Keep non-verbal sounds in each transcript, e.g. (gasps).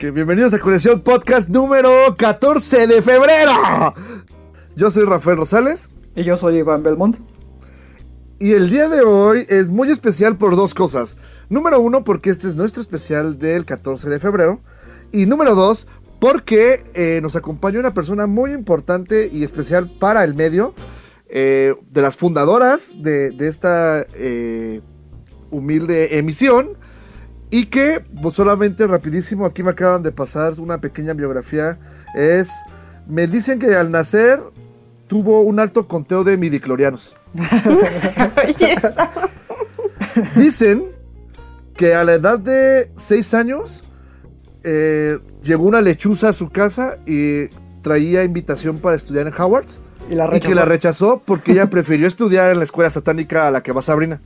Que bienvenidos a Conexión Podcast número 14 de febrero. Yo soy Rafael Rosales Y yo soy Iván Belmont. y el día de hoy es muy especial por dos cosas. Número uno, porque este es nuestro especial del 14 de febrero. Y número dos, porque eh, nos acompaña una persona muy importante y especial para el medio, eh, de las fundadoras de, de esta eh, humilde emisión. Y que, pues, solamente rapidísimo, aquí me acaban de pasar una pequeña biografía. Es, me dicen que al nacer tuvo un alto conteo de midiclorianos. (laughs) Dicen que a la edad de 6 años eh, llegó una lechuza a su casa y traía invitación para estudiar en Howard's. Y la Y que la rechazó porque ella prefirió estudiar en la escuela satánica a la que va Sabrina.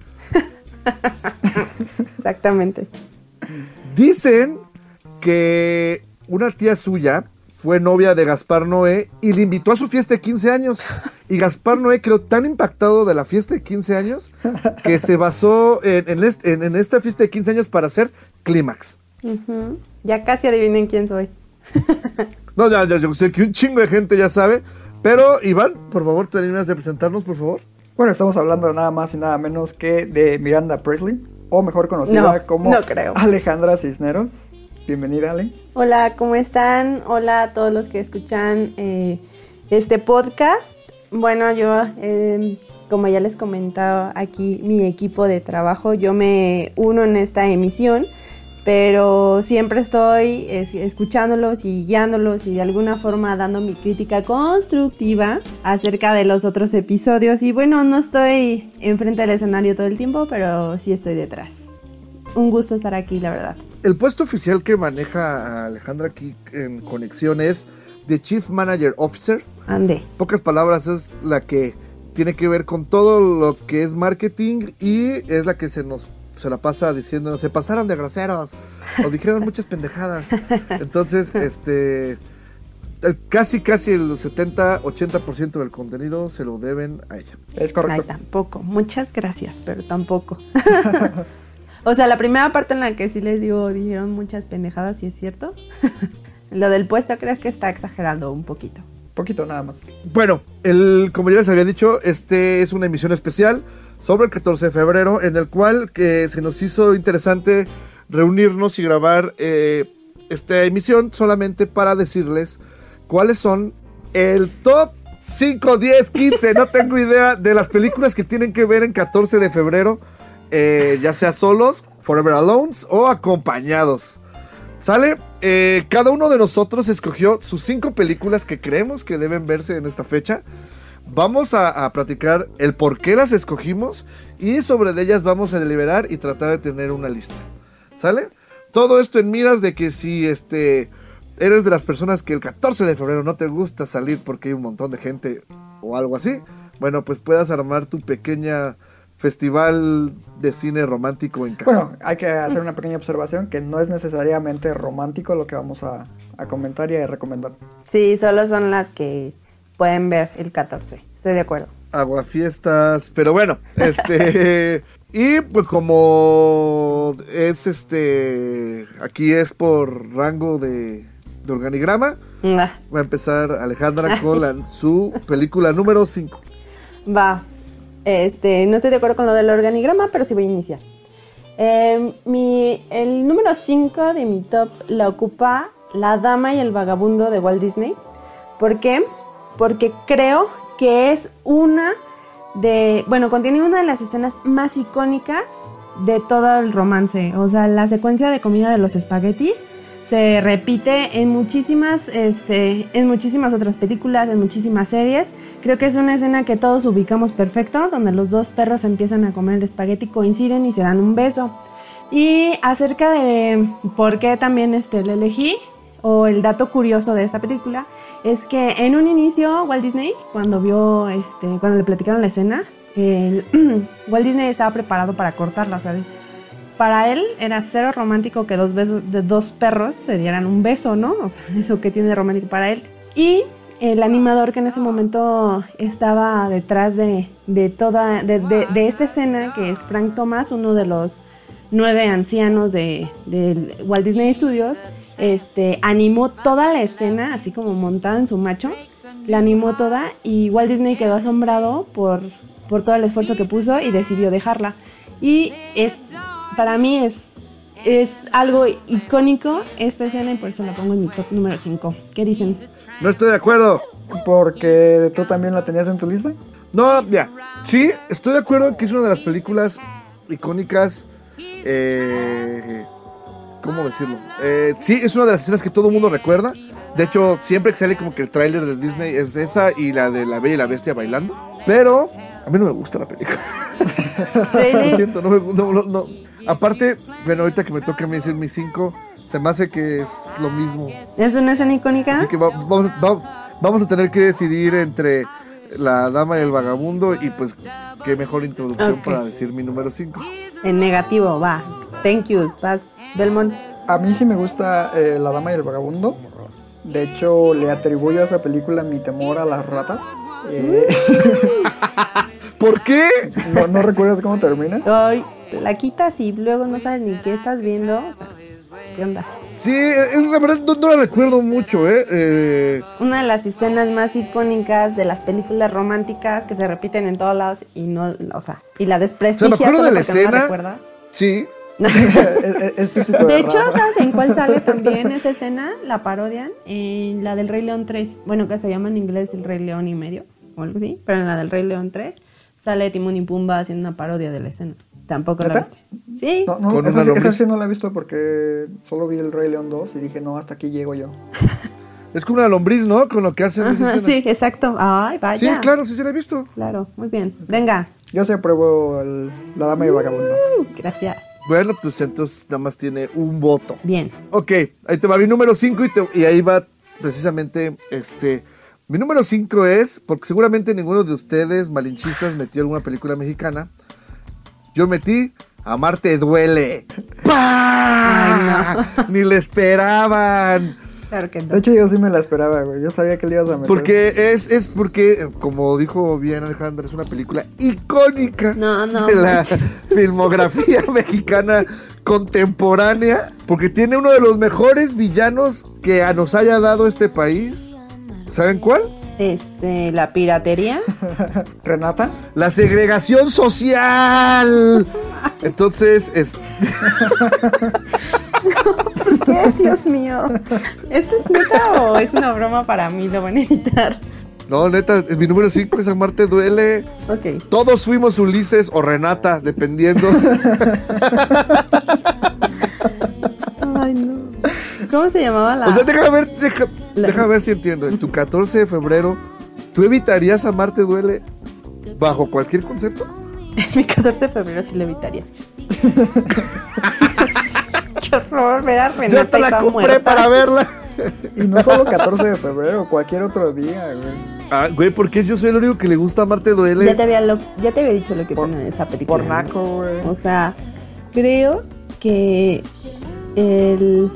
(laughs) Exactamente. Dicen que una tía suya fue novia de Gaspar Noé y le invitó a su fiesta de 15 años. Y Gaspar Noé quedó tan impactado de la fiesta de 15 años que se basó en, en est- en- en esta fiesta de 15 años para hacer Clímax. Ya casi adivinen quién soy. (laughs) No, ya, ya, yo sé que un chingo de gente ya sabe. Pero, Iván, por favor, ¿te animas de presentarnos, por favor? Bueno, estamos hablando nada más y nada menos que de Miranda Presley, o mejor conocida No, como no creo. Alejandra Cisneros. Bienvenida, Ale. Hola, ¿cómo están? Hola a todos los que escuchan eh, este podcast. Bueno, yo, eh, como ya les comentaba aquí, mi equipo de trabajo, yo me uno en esta emisión, pero siempre estoy es- escuchándolos y guiándolos y de alguna forma dando mi crítica constructiva acerca de los otros episodios. Y bueno, no estoy enfrente del escenario todo el tiempo, pero sí estoy detrás. Un gusto estar aquí, la verdad. El puesto oficial que maneja Alejandra aquí en conexión es de Chief Manager Officer. Ande. pocas palabras es la que tiene que ver con todo lo que es marketing y es la que se nos se la pasa diciendo se pasaron de groseros o dijeron muchas pendejadas entonces este el- casi casi el 70 80% del contenido se lo deben a ella Es Ay, correcto. tampoco. Muchas gracias, pero tampoco. (laughs) o sea, la primera parte en la que sí les digo, dijeron muchas pendejadas, sí es cierto. (laughs) Lo del puesto creo que está exagerando un poquito. Poquito nada más. bueno el como ya les había dicho este es una emisión especial sobre el 14 de febrero en el cual que se nos hizo interesante reunirnos y grabar eh, esta emisión solamente para decirles cuáles son el top 5, 10, 15, no tengo idea de las películas que tienen que ver en 14 de febrero, eh, ya sea solos, Forever Alones o acompañados. ¿Sale? Eh, cada uno de nosotros escogió sus cinco películas que creemos que deben verse en esta fecha. Vamos a, a platicar el por qué las escogimos y sobre de ellas vamos a deliberar y tratar de tener una lista. ¿Sale? Todo esto en miras de que si este eres de las personas que el 14 de febrero no te gusta salir porque hay un montón de gente o algo así, bueno, pues puedas armar tu pequeña festival de cine romántico en casa. Bueno, hay que hacer una pequeña observación que no es necesariamente romántico lo que vamos a, a comentar y a recomendar. Sí, solo son las que pueden ver el 14. Estoy de acuerdo. aguafiestas, pero bueno, este (laughs) y pues como es este aquí es por rango de, de organigrama, Ah, va a empezar Alejandra con la- su película número 5. Va. Este, no estoy de acuerdo con lo del organigrama, pero sí voy a iniciar. Eh, mi, el número 5 de mi top la ocupa La Dama y el Vagabundo de Walt Disney. ¿Por qué? Porque creo que es una de. Bueno, contiene una de las escenas más icónicas de todo el romance. O sea, la secuencia de comida de los espaguetis se repite en muchísimas, este, en muchísimas otras películas, en muchísimas series. Creo que es una escena que todos ubicamos perfecto, donde los dos perros empiezan a comer el espagueti, coinciden y se dan un beso. Y acerca de por qué también este, la elegí, o el dato curioso de esta película es que en un inicio Walt Disney, cuando vio, este, cuando le platicaron la escena, (clears throat) Walt Disney estaba preparado para cortarla, o sea, para él era cero romántico que dos besos de dos perros se dieran un beso, ¿no? O sea, (laughs) eso que tiene de romántico para él. Y el animador que en ese momento estaba detrás de, de toda, de, de- esta escena, que es Frank Thomas, uno de los nueve ancianos de, Walt Disney Studios, este, animó toda la escena, así como montada en su macho, la animó toda y Walt Disney quedó asombrado por, por todo el esfuerzo que puso y decidió dejarla. Y es, para mí es, es algo icónico esta escena y por eso la pongo en mi top número 5. ¿Qué dicen? No estoy de acuerdo. Porque tú también la tenías en tu lista. No, ya. Sí, estoy de acuerdo que es una de las películas icónicas. eh, ¿Cómo decirlo? Eh, sí, es una de las escenas que todo el mundo recuerda. De hecho, siempre que sale como que el tráiler de Disney es esa y la de La Bella y la Bestia bailando. Pero a mí no me gusta la película. (laughs) Lo siento, no me gusta. No, no. Aparte, bueno, ahorita que me toca a mí decir mis cinco, se me hace que es lo mismo. ¿Es una escena icónica? Así que va- vamos, a- va- vamos a tener que decidir entre la dama y el vagabundo y pues qué mejor introducción Ok. para decir mi número 5. En negativo, va. Thank you, vas. Belmont. A mí sí me gusta eh, La Dama y el Vagabundo. De hecho, le atribuyo a esa película mi temor a las ratas. Eh, (laughs) ¿Por qué? ¿no, ¿No recuerdas cómo termina? Ay, la quitas y luego no sabes ni qué estás viendo. O sea, ¿qué onda? Sí, es, la verdad no, no la recuerdo mucho, ¿eh? Eh, Una de las escenas más icónicas de las películas románticas que se repiten en todos lados y no, o sea, y la desprestigia O sea, me acuerdo solo de la no escena. recuerdas. sí. (laughs) De hecho. ¿sabes en cuál sale (laughs) también esa escena? La parodian en la del Rey León 3. Bueno, que se llama en inglés El Rey León y medio, o algo así. Pero en la del Rey León 3 sale Timón y Pumba haciendo una parodia de la escena. Tampoco la viste. Sí. No, no, Con esa, una sí- esa lombriz. sí no la he visto porque solo vi el Rey León 2 y dije, no, hasta aquí llego yo. (laughs) Es como una lombriz, ¿no? Con lo que hacen Ajá, sí, exacto. Ay, Sí, vaya. claro, sí se la he visto. Claro, muy bien. Venga. Yo sí apruebo el- La Dama y el Vagabundo. Uh, gracias. Bueno, pues entonces nada más tiene un voto. Bien. Ok, ahí te va mi número 5 y, te- y ahí va precisamente este. Mi número 5 es, porque seguramente ninguno de ustedes malinchistas metió alguna película mexicana. Yo metí Amarte duele. ¡Pah! (laughs) Ni le esperaban. Claro que no. De hecho, yo sí me la esperaba, güey. Yo sabía que le ibas a meter. Porque es, es porque, como dijo bien Alejandra, es una película icónica No, no de la manches. (laughs) filmografía mexicana contemporánea. Porque tiene uno de los mejores villanos que a- nos haya dado este país. ¿Saben cuál? Este, la piratería. (laughs) Renata. La segregación social. (laughs) Entonces, es, ¿Qué? (laughs) Dios mío. ¿Esto es neta o es una broma para mí? Lo van a editar. no, neta, mi número 5 es Amarte duele. Ok. Todos fuimos Ulises o Renata, dependiendo. (laughs) Ay, no. ¿Cómo se llamaba la.? O sea, déjame ver, deja, La- déjame ver si entiendo. En tu 14 de febrero, ¿tú evitarías Amarte duele bajo cualquier concepto? (laughs) Mi 14 de febrero sí lo evitaría. (laughs) Qué horror ver a Renata Yo hasta la compré muerta. para verla. (laughs) Y no solo 14 de febrero, cualquier otro día, güey. Ah, güey, porque yo soy el único que le gusta Amarte duele. Ya te había, lo- ya te había dicho lo que Por- pone en esa película. Por ¿no? naco, güey. O sea, creo que el-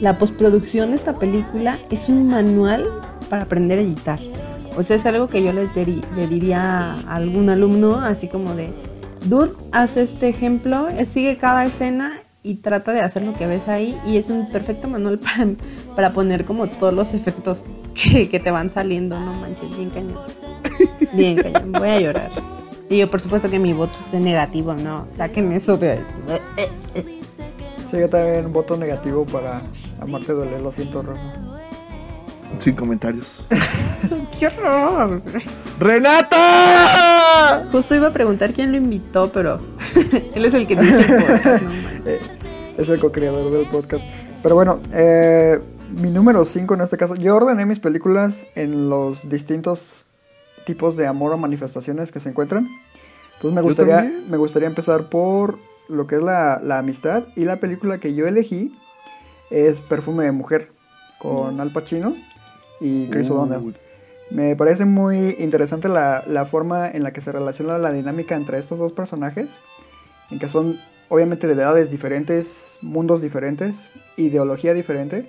la postproducción de esta película es un manual para aprender a editar. O sea, es algo que yo le, le diría a algún alumno, así como de, dude, haz este ejemplo, sigue cada escena y trata de hacer lo que ves ahí. Y es un perfecto manual (laughs) para, para poner como todos los efectos que, que te van saliendo. No manches, bien cañón. Bien cañón, voy a llorar. Y yo, por supuesto que mi voto es de negativo, no. Saquen eso de. Sí, yo también voto negativo para Amarte duele, lo siento, Rafa. Sin comentarios. (laughs) ¡Qué horror! ¡Renata! Justo iba a preguntar quién lo invitó, pero (laughs) él es el que tiene el podcast, no (laughs) es el co-creador del podcast. Pero bueno, eh, mi número 5 en este caso, yo ordené mis películas en los distintos tipos de amor o manifestaciones que se encuentran. Entonces me gustaría, me gustaría empezar por lo que es la, la amistad y la película que yo elegí es Perfume de Mujer con Al Pacino y Chris. O'Donnell. Me parece muy interesante la, la forma en la que se relaciona la dinámica entre estos dos personajes, en que son obviamente de edades diferentes, mundos diferentes, ideología diferente,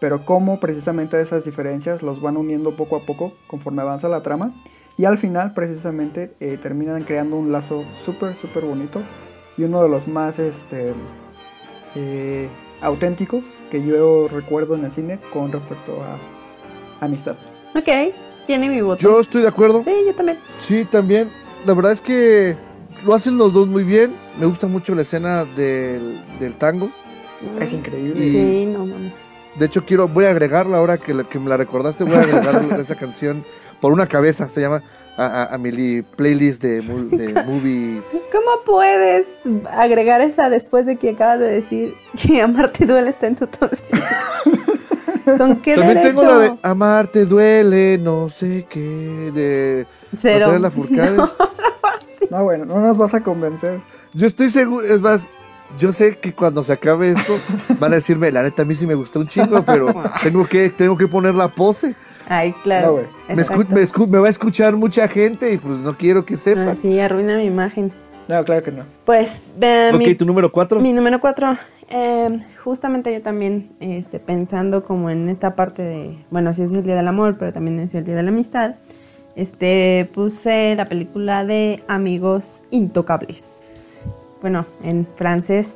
pero cómo precisamente esas diferencias los van uniendo poco a poco conforme avanza la trama y al final precisamente eh, terminan creando un lazo súper súper bonito y uno de los más este, eh, auténticos que yo recuerdo en el cine con respecto a amistad. Ok, tiene mi voto. Yo estoy de acuerdo. Sí, yo también. Sí, también. La verdad es que lo hacen los dos muy bien. Me gusta mucho la escena del, del tango. Es increíble. Y- Sí, no mames. De hecho, quiero, voy a agregarla ahora que, la- que me la recordaste. Voy a agregar (laughs) esa canción por una cabeza. Se llama a, a- a mi li- playlist de, (laughs) movies. ¿Cómo puedes agregar esa después de que acabas de decir que amarte duele está en tu cinco? (laughs) ¿Con qué También derecho? tengo la de Amarte duele, no sé qué, de Cero. Natalia Lafourcade. (laughs) No. No, bueno, no nos vas a convencer. Yo estoy seguro, es más, yo sé que cuando se acabe esto van a decirme, la neta a mí sí me gustó un chingo, pero tengo que, tengo que poner la pose. Ay, No, claro. güey. Me, me escu- me va a escuchar mucha gente y pues no quiero que sepan. Ah, sí, arruina mi imagen. No, claro que no. Pues, eh, ok, mi, tu número cuatro. mi número cuatro. eh, justamente yo también, este, pensando como en esta parte de, bueno, sí es el Día del Amor, pero también es el Día de la Amistad, este, puse la película de Amigos Intocables. Bueno, en francés,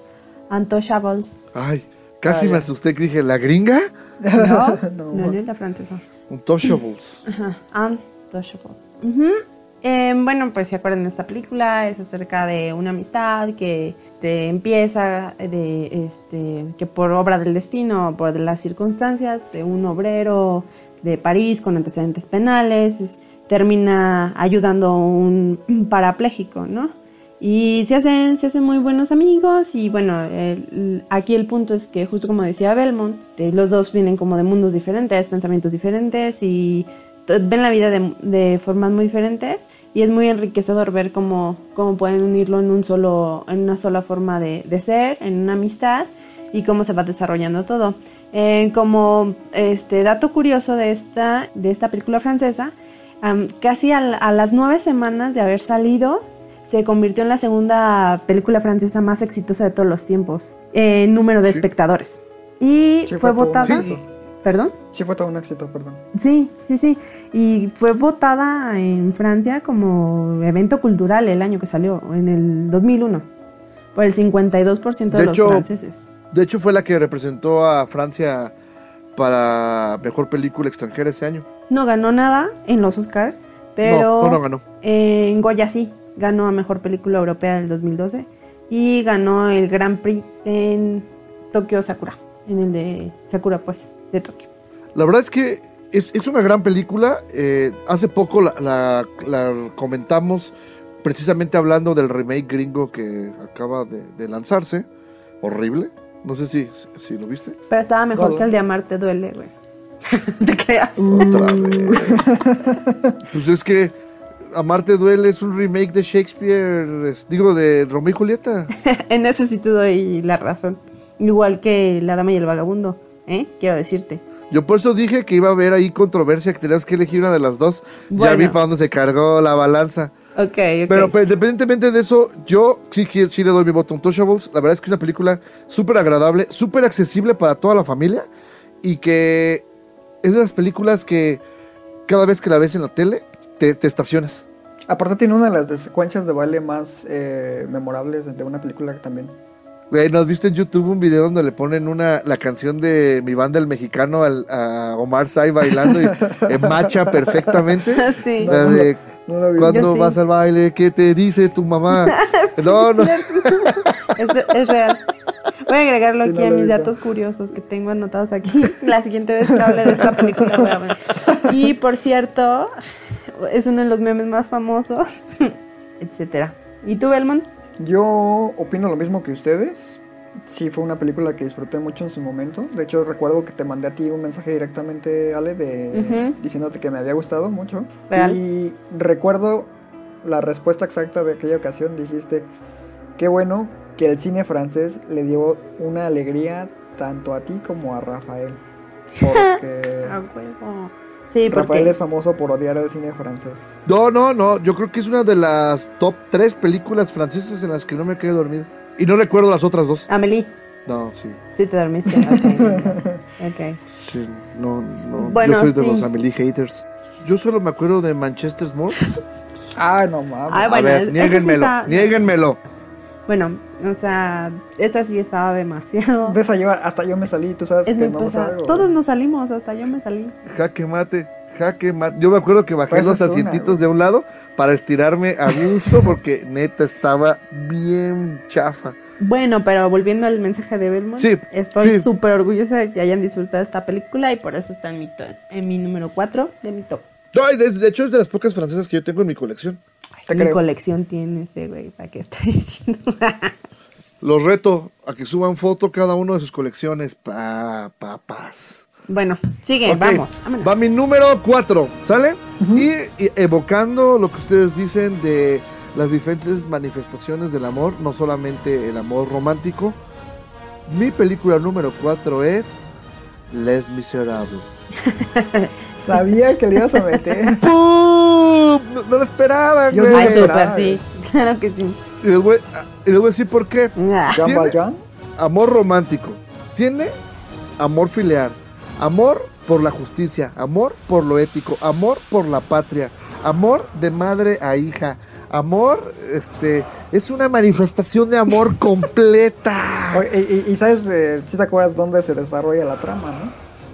Intouchables. Ay, casi me asusté que dije, ¿la gringa? (laughs) No, (laughs) No, no, no es la francesa. Untouchables. Ajá, Untouchable. Ujú. Eh, bueno, pues se acuerdan de esta película, es acerca de una amistad que empieza de este que por obra del destino, por las circunstancias de un obrero de París con antecedentes penales, es- termina ayudando a un parapléjico, ¿no? Y se hacen, se hacen muy buenos amigos y bueno, aquí el punto es que justo como decía Belmont, eh, los dos vienen como de mundos diferentes, pensamientos diferentes y ven la vida de, de formas muy diferentes y es muy enriquecedor ver cómo, cómo pueden unirlo en, un solo, en una sola forma de, de ser, en una amistad y cómo se va desarrollando todo. Eh, como este dato curioso de esta, de esta película francesa, am, casi a, la- a las nueve semanas de haber salido, se convirtió en la segunda película francesa más exitosa de todos los tiempos en número de Sí. espectadores. Y Sí, fue votada. ¿Perdón? Sí fue todo un éxito, perdón. Sí, sí, sí. Y fue votada en Francia como evento cultural el año que salió, en el 2001, por el 52% de, De los hecho, franceses. De hecho, fue la que representó a Francia para mejor película extranjera ese año. No ganó nada en los Oscar, pero no, no ganó. en Goya sí, ganó a Mejor Película Europea del 2012 y ganó el Grand Prix en Tokio Sakura, en el de Sakura pues, de Tokio. La verdad es que es, es una gran película. eh, hace poco la, la- la comentamos precisamente hablando del remake gringo que acaba de, de lanzarse. Horrible. No sé si, si lo viste. Pero estaba mejor que el de Amarte Duele, güey. (laughs) ¿Te creas? Otra vez. (laughs) Pues es que Amarte Duele es un remake de Shakespeare, es- digo, de Romeo y Julieta. (laughs) en eso sí te doy la razón. Igual que La Dama y el Vagabundo, ¿eh? Quiero decirte. Yo por eso dije que iba a haber ahí controversia, que teníamos que elegir una de las dos. Ya vi para dónde se cargó la balanza. Ok, ok. Pero, pero independientemente de eso, yo sí, sí, sí le doy mi voto a Untouchables. La verdad es que es una película súper agradable, súper accesible para toda la familia. Y que es de las películas que cada vez que la ves en la tele, te, te estacionas. Aparte tiene una de las secuencias de baile más eh, memorables de una película también. Güey, ¿no has visto en YouTube un video donde le ponen una, la canción de mi banda el mexicano al, a Omar Say bailando y (laughs) eh, macha perfectamente? (laughs) Sí. La de No sí. vas al baile, ¿qué te dice tu mamá? (laughs) no, no. Es, es real. Voy a agregarlo Sí, aquí a mis datos curiosos que tengo anotados aquí. La siguiente vez que hable de esta película ver. Y por cierto, es uno de los memes más famosos, etcétera. ¿Y tú, Belmont? Yo opino lo mismo que ustedes. Sí, fue una película que disfruté mucho en su momento. De hecho, recuerdo que te mandé a ti un mensaje directamente, Ale, de, diciéndote que me había gustado mucho. Real. Y recuerdo la respuesta exacta de aquella ocasión. Dijiste, qué bueno que el cine francés le dio una alegría tanto a ti como a Rafael. (laughs) Porque A huevo. Sí, Rafael porque es famoso por odiar el cine francés. No, no, no. Yo creo que es una de las top 3 películas francesas en las que no me quedé dormido. Y no recuerdo las otras dos. Amelie, No, sí. sí te dormiste. Ok. (laughs) ok. Sí, no, no. Bueno, Yo soy de sí. los Amelie haters. Yo solo me acuerdo de Manchester Morse. (laughs) Ah, no mames. Ah, bueno, A ver, niéguenmelo, está- niéguenmelo. Bueno, o sea, esa sí estaba demasiado. De esa yo, hasta yo me salí, tú sabes Es que no salgo. Todos nos salimos, hasta yo me salí. Jaque mate, jaque mate. Yo me acuerdo que bajé Pues los una, asientitos de un lado para estirarme a gusto porque neta estaba bien chafa. Bueno, pero volviendo al mensaje de Belmont, Sí, estoy sí. súper orgullosa de que hayan disfrutado esta película y por eso está en mi, to- en mi número 4 de mi top. No, y de, de hecho es de las pocas francesas que yo tengo en mi colección. Mi creo. colección tiene este güey, ¿para qué está diciendo? (laughs) Los reto a que suban foto cada uno de sus colecciones. Pa, papas. bueno, sigue, vamos. vámonos. Va mi número 4, ¿sale? y, y evocando lo que ustedes dicen de las diferentes manifestaciones del amor, no solamente el amor romántico. Mi película número 4 es Les Miserables. (laughs) Sabía que le ibas a meter. (laughs) ¡Pum! No, no lo esperaban, Yo güey. sí Ay, me súper, esperaba, sí. Claro que sí. Y les, voy, y les voy a decir por qué. ¿Tiene? Amor romántico. Tiene amor filial. Amor por la justicia. Amor por lo ético. Amor por la patria. Amor de madre a hija. Amor, este, es una manifestación de amor (laughs) completa. Oye, y, sabes, eh, si te acuerdas dónde se desarrolla la trama, ¿no?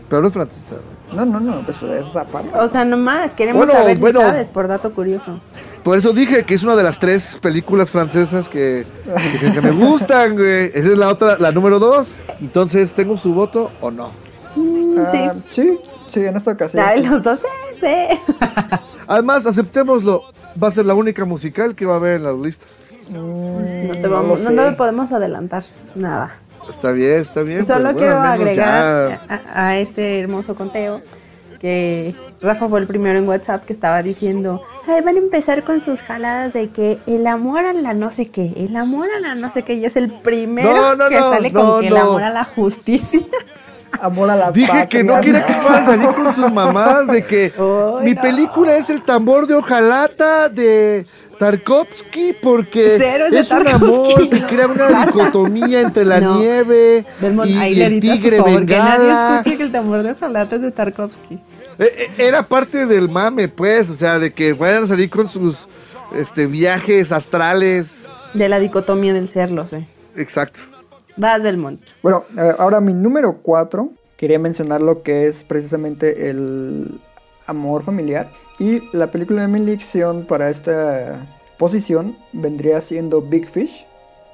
Pero no es francesa. No, no, no, pues eso es aparte. O sea, nomás, queremos Bueno, saber bueno. si sabes, por dato curioso. Por eso dije que es una de las tres películas francesas que, que, que me gustan, güey. Esa es la otra, la número dos. Entonces, ¿tengo su voto o no? Ah, sí, sí, en esta ocasión. Ay, sí. los dos, eh, sí. Además, aceptémoslo. Va a ser la única musical que va a haber en las listas. No, te vamos, no, no podemos adelantar nada. Está bien, está bien. Solo bueno, quiero agregar ya- a, a este hermoso conteo que Rafa fue el primero en WhatsApp que estaba diciendo, "Ay, van a empezar con sus jaladas de que el amor a la no sé qué, el amor a la no sé qué, y es el primero No, no, que no, sale no, con que el no. amor a la justicia. (laughs) Amor a la Dije que no quiere que puedan (laughs) salir con sus mamadas de que mi no. película es el tambor de hojalata de Tarkovsky porque Cero es de es un Tarkovsky, amor que crea una (laughs) dicotomía entre la No. nieve Belmont, y, ahí el tigre favor, que nadie bengala. escuche que el tambor de ojalata es de Tarkovsky. Eh, eh, Era parte del mame, pues, o sea, de que vayan a salir con sus este viajes astrales. De la dicotomía del ser, lo sé. Exacto. Vas, Belmont. Bueno, eh, ahora mi número 4, quería mencionar lo que es precisamente el amor familiar. Y la película de mi elección para esta posición vendría siendo Big Fish.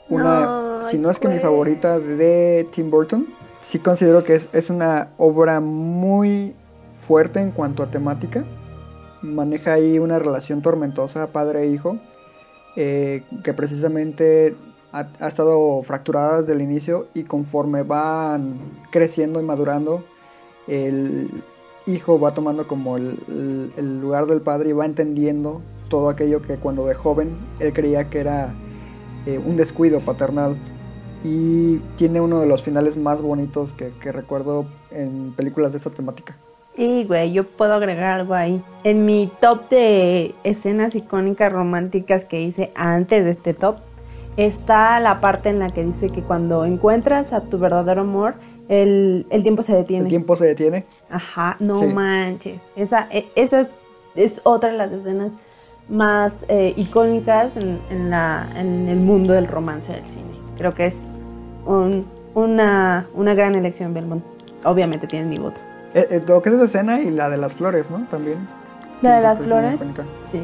Una, si no es que mi favorita de Tim Burton. Sí considero que es, es una obra muy fuerte en cuanto a temática. Maneja ahí una relación tormentosa padre-hijo. eh, que precisamente ha, ha estado fracturada desde el inicio y conforme van creciendo y madurando, el hijo va tomando como el, el- lugar del padre y va entendiendo todo aquello que cuando de joven él creía que era eh, un descuido paternal. Y tiene uno de los finales más bonitos que, que recuerdo en películas de esta temática. Y, güey, yo puedo agregar algo ahí. En mi top de escenas icónicas románticas que hice antes de este top, está la parte en la que dice que cuando encuentras a tu verdadero amor, el, el tiempo se detiene. El tiempo se detiene. Ajá, no Sí. manches. Esa, e- esa es otra de las escenas más eh, icónicas en, en la, en el mundo del romance del cine. Creo que es un- una, una gran elección, Belmont. Obviamente tienes mi voto. Eh, eh, lo que es esa escena y la de las flores, ¿no? También. La de las flores. Sí,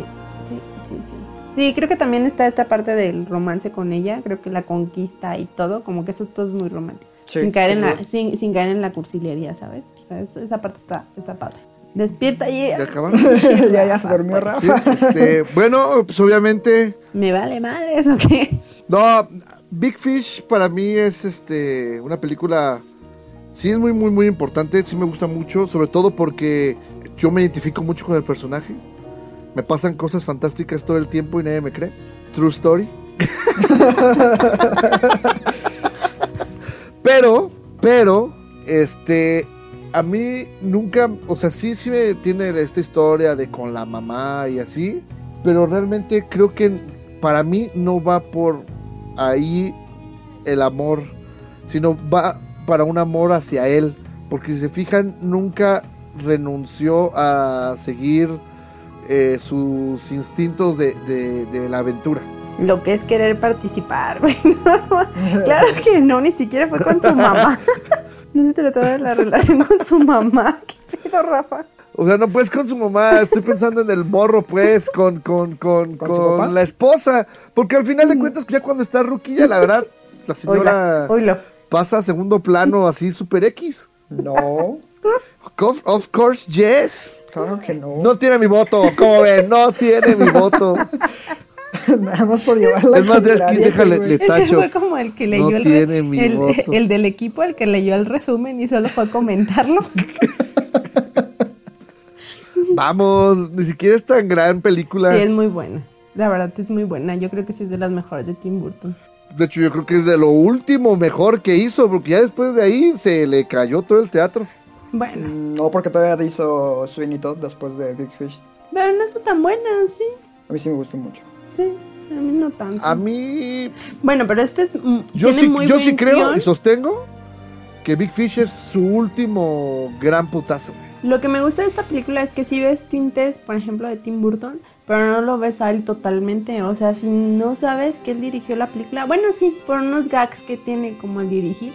sí, sí, sí. Sí, creo que también está esta parte del romance con ella. Creo que la conquista y todo, como que eso todo es muy romántico. Sí, sin, caer en la, sin, sin caer en la cursilería, ¿sabes? O sea, es- esa parte está, está padre. Despierta y ¿Ya acabaron? (laughs) ya, ya se durmió Sí, Rafa. este, bueno, pues obviamente ¿Me vale madres o qué? No, Big Fish para mí es este una película sí es muy muy muy importante, sí me gusta mucho, sobre todo porque yo me identifico mucho con el personaje. Me pasan cosas fantásticas todo el tiempo y nadie me cree. True story. (laughs) pero, pero este a mí nunca, o sea, sí, sí me tiene esta historia de con la mamá y así, pero realmente creo que para mí no va por ahí el amor, sino va para un amor hacia él, porque si se fijan, nunca renunció a seguir eh, sus instintos de, la aventura. Lo que es querer participar, (laughs) güey. claro que no, ni siquiera fue con su mamá. (laughs) No se trataba de la relación con su mamá. (laughs) ¿Qué pedo, Rafa? O sea, no pues con su mamá, estoy pensando en el morro, pues, con, con, con, ¿Con la esposa. Porque al final de cuentas, ya cuando está ruquilla, la verdad, la señora pasa a segundo plano así super X. No, Of, of course, yes. claro que no. No tiene mi voto, como ven, no tiene mi voto. (laughs) Nada más por llevarla Es más, de aquí, déjale, le Ese tacho. fue como el que leyó No el, tiene mi el, voto. (laughs) el del equipo, el que leyó el resumen y solo fue a comentarlo. (laughs) Vamos, ni siquiera es tan gran película. Sí, es muy buena. La verdad es muy buena. Yo creo que sí es de las mejores de Tim Burton. De hecho, yo creo que es de lo último mejor que hizo, porque ya después de ahí se le cayó todo el teatro. Bueno, No, porque todavía hizo Sweeney Todd después de Big Fish. pero no está tan buena, sí. A mí sí me gustó mucho. Sí, a mí no tanto. A mí, Bueno, pero este es. yo sí, muy yo sí creo guion. y sostengo que Big Fish es su último gran putazo. Lo que me gusta de esta película es que sí ves tintes, por ejemplo, de Tim Burton, pero no lo ves a él totalmente. O sea, si no sabes que él dirigió la película, bueno, sí, por unos gags que tiene como al dirigir,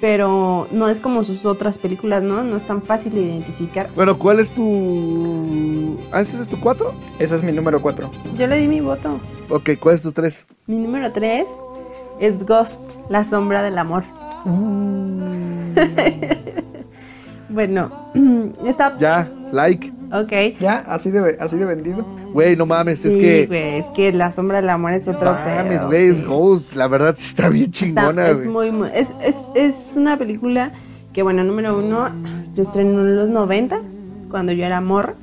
pero no es como sus otras películas, ¿no? No es tan fácil de identificar. Bueno, ¿cuál es tu. Ah, ¿ese es tu cuatro? Ese es mi número 4. Yo le di mi voto. Ok, ¿cuál es tu tres? Mi número 3 es Ghost, la sombra del amor. (laughs) bueno, (clears throat) esta... Ya, like. Ok. Ya, así de, así de vendido. Güey, no mames, es Sí, que. güey, es que la sombra del amor es otro No mames, güey, es. Ghost. La verdad sí está bien Está- chingona, es güey. muy, muy- es, es, es una película que, bueno, número uno, se estrenó en los 90, cuando yo era morra,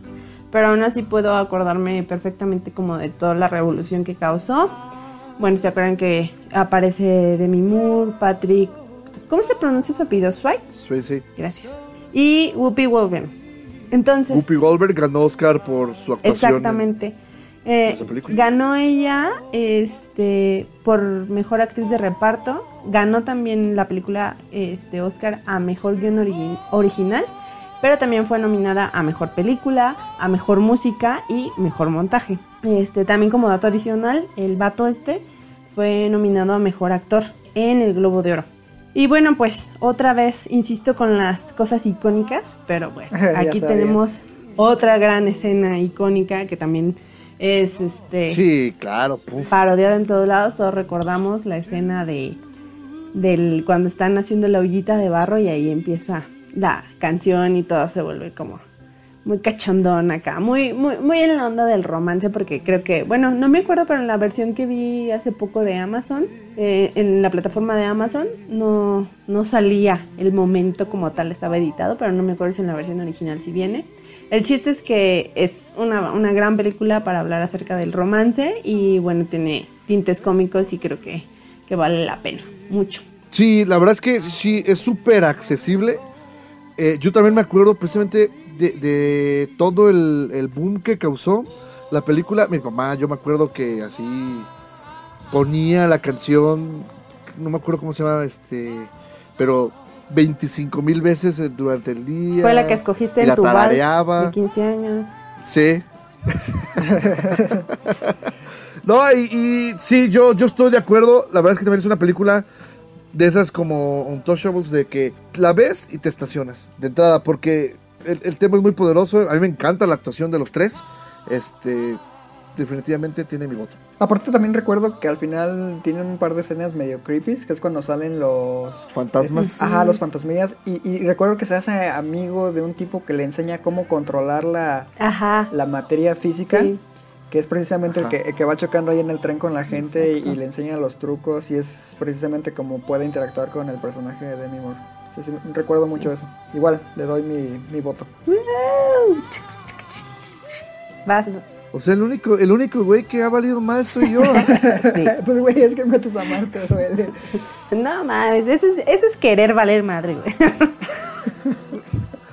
pero aún así puedo acordarme perfectamente como de toda la revolución que causó. Bueno, ¿se acuerdan que aparece Demi Moore, Patrick... ¿Cómo se pronuncia su apellido? ¿Swike? Sí, sí. Gracias. Y Whoopi Goldberg. Entonces... Whoopi Goldberg ganó Oscar por su actuación. en- Exactamente. Eh, esa película. ganó ella este, por mejor actriz de reparto. Ganó también la película este, Oscar a mejor guion origi- original. Pero también fue nominada a mejor película, a mejor música y mejor montaje. Este, también como dato adicional, el vato este fue nominado a mejor actor en el Globo de Oro. Y bueno, pues otra vez insisto con las cosas icónicas, pero pues (laughs) aquí tenemos otra gran escena icónica que también es este Sí, claro. puf. parodiada en todos lados. Todos recordamos la escena de del cuando están haciendo la ollita de barro y ahí empieza la canción y todo se vuelve como muy cachondón acá, muy, muy, muy en la onda del romance, porque creo que, bueno, no me acuerdo, pero en la versión que vi hace poco de Amazon, eh, en la plataforma de Amazon, no, no salía el momento como tal, estaba editado, pero no me acuerdo si en la versión original si viene. El chiste es que es una, una gran película para hablar acerca del romance y bueno, tiene tintes cómicos y creo que, que vale la pena, mucho. Sí, la verdad es que sí, es súper accesible. Eh, yo también me acuerdo precisamente de, de todo el, el boom que causó la película. Mi mamá, yo me acuerdo que así ponía la canción, no me acuerdo cómo se llama, este, pero 25 mil veces eh, durante el día. Fue la que escogiste en la tu vals de 15 años. Sí. (laughs) (laughs) no, y, y sí, yo, yo estoy de acuerdo. La verdad es que también es una película de esas como Untouchables de que la ves y te estacionas de entrada porque el, el tema es muy poderoso. A mí me encanta la actuación de los tres. Este, definitivamente tiene mi voto. Aparte también recuerdo que al final tienen un par de escenas medio creepy, que es cuando salen los... Fantasmas. Ajá, los fantasmillas. Y, y recuerdo que se hace amigo de un tipo que le enseña cómo controlar la, Ajá. la materia física. Sí. Que es precisamente el que, el que va chocando ahí en el tren con la gente y, y le enseña los trucos. Y es precisamente como puede interactuar con el personaje de Demi Moore. Sí, sí, recuerdo mucho eso. Igual, le doy mi, mi voto. Vas. O sea, el único, el único güey que ha valido más soy yo. (laughs) pues güey, es que metes a Marte, duele. No mames, eso es, eso es querer valer madre, güey.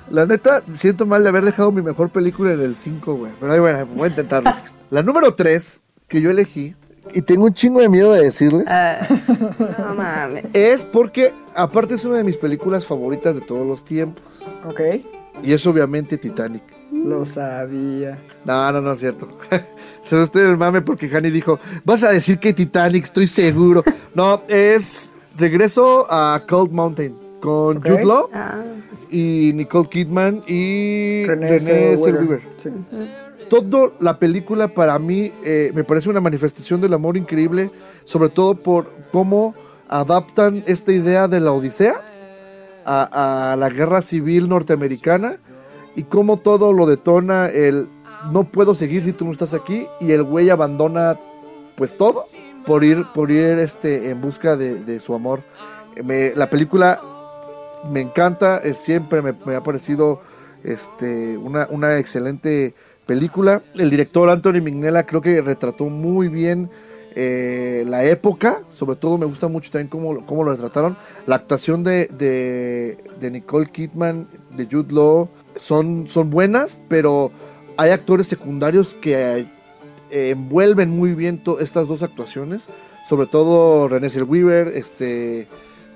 La neta, siento mal de haber dejado mi mejor película en el 5, güey. Pero ahí, bueno, voy a intentarlo. (laughs) La número 3 que yo elegí, y tengo un chingo de miedo de decirles, Ah, (laughs) no mames. es porque, aparte, es una de mis películas favoritas de todos los tiempos. Ok. Y es obviamente Titanic. Lo sabía. No, no, no es cierto. (laughs) Se lo estoy en el mame porque Hani dijo, vas a decir que Titanic, estoy seguro. (laughs) No, es Regreso a Cold Mountain con Ok. Jude Law Ah, y Nicole Kidman y René René, Zellweger. Zellweger. Sí. Toda la película para mí eh, me parece una manifestación del amor increíble, sobre todo por cómo adaptan esta idea de la Odisea a, la guerra civil norteamericana y cómo todo lo detona el no puedo seguir si tú no estás aquí y el güey abandona pues todo por ir por ir este en busca de, su amor. Eh, la película me encanta, es, siempre me, me ha parecido este, una, una excelente película. El director Anthony Mignella creo que retrató muy bien eh, la época, sobre todo me gusta mucho también cómo, cómo lo retrataron. La actuación de, de, de Nicole Kidman, de Jude Law, son, son buenas, pero hay actores secundarios que eh, envuelven muy bien estas dos actuaciones, sobre todo René Zellweger, este,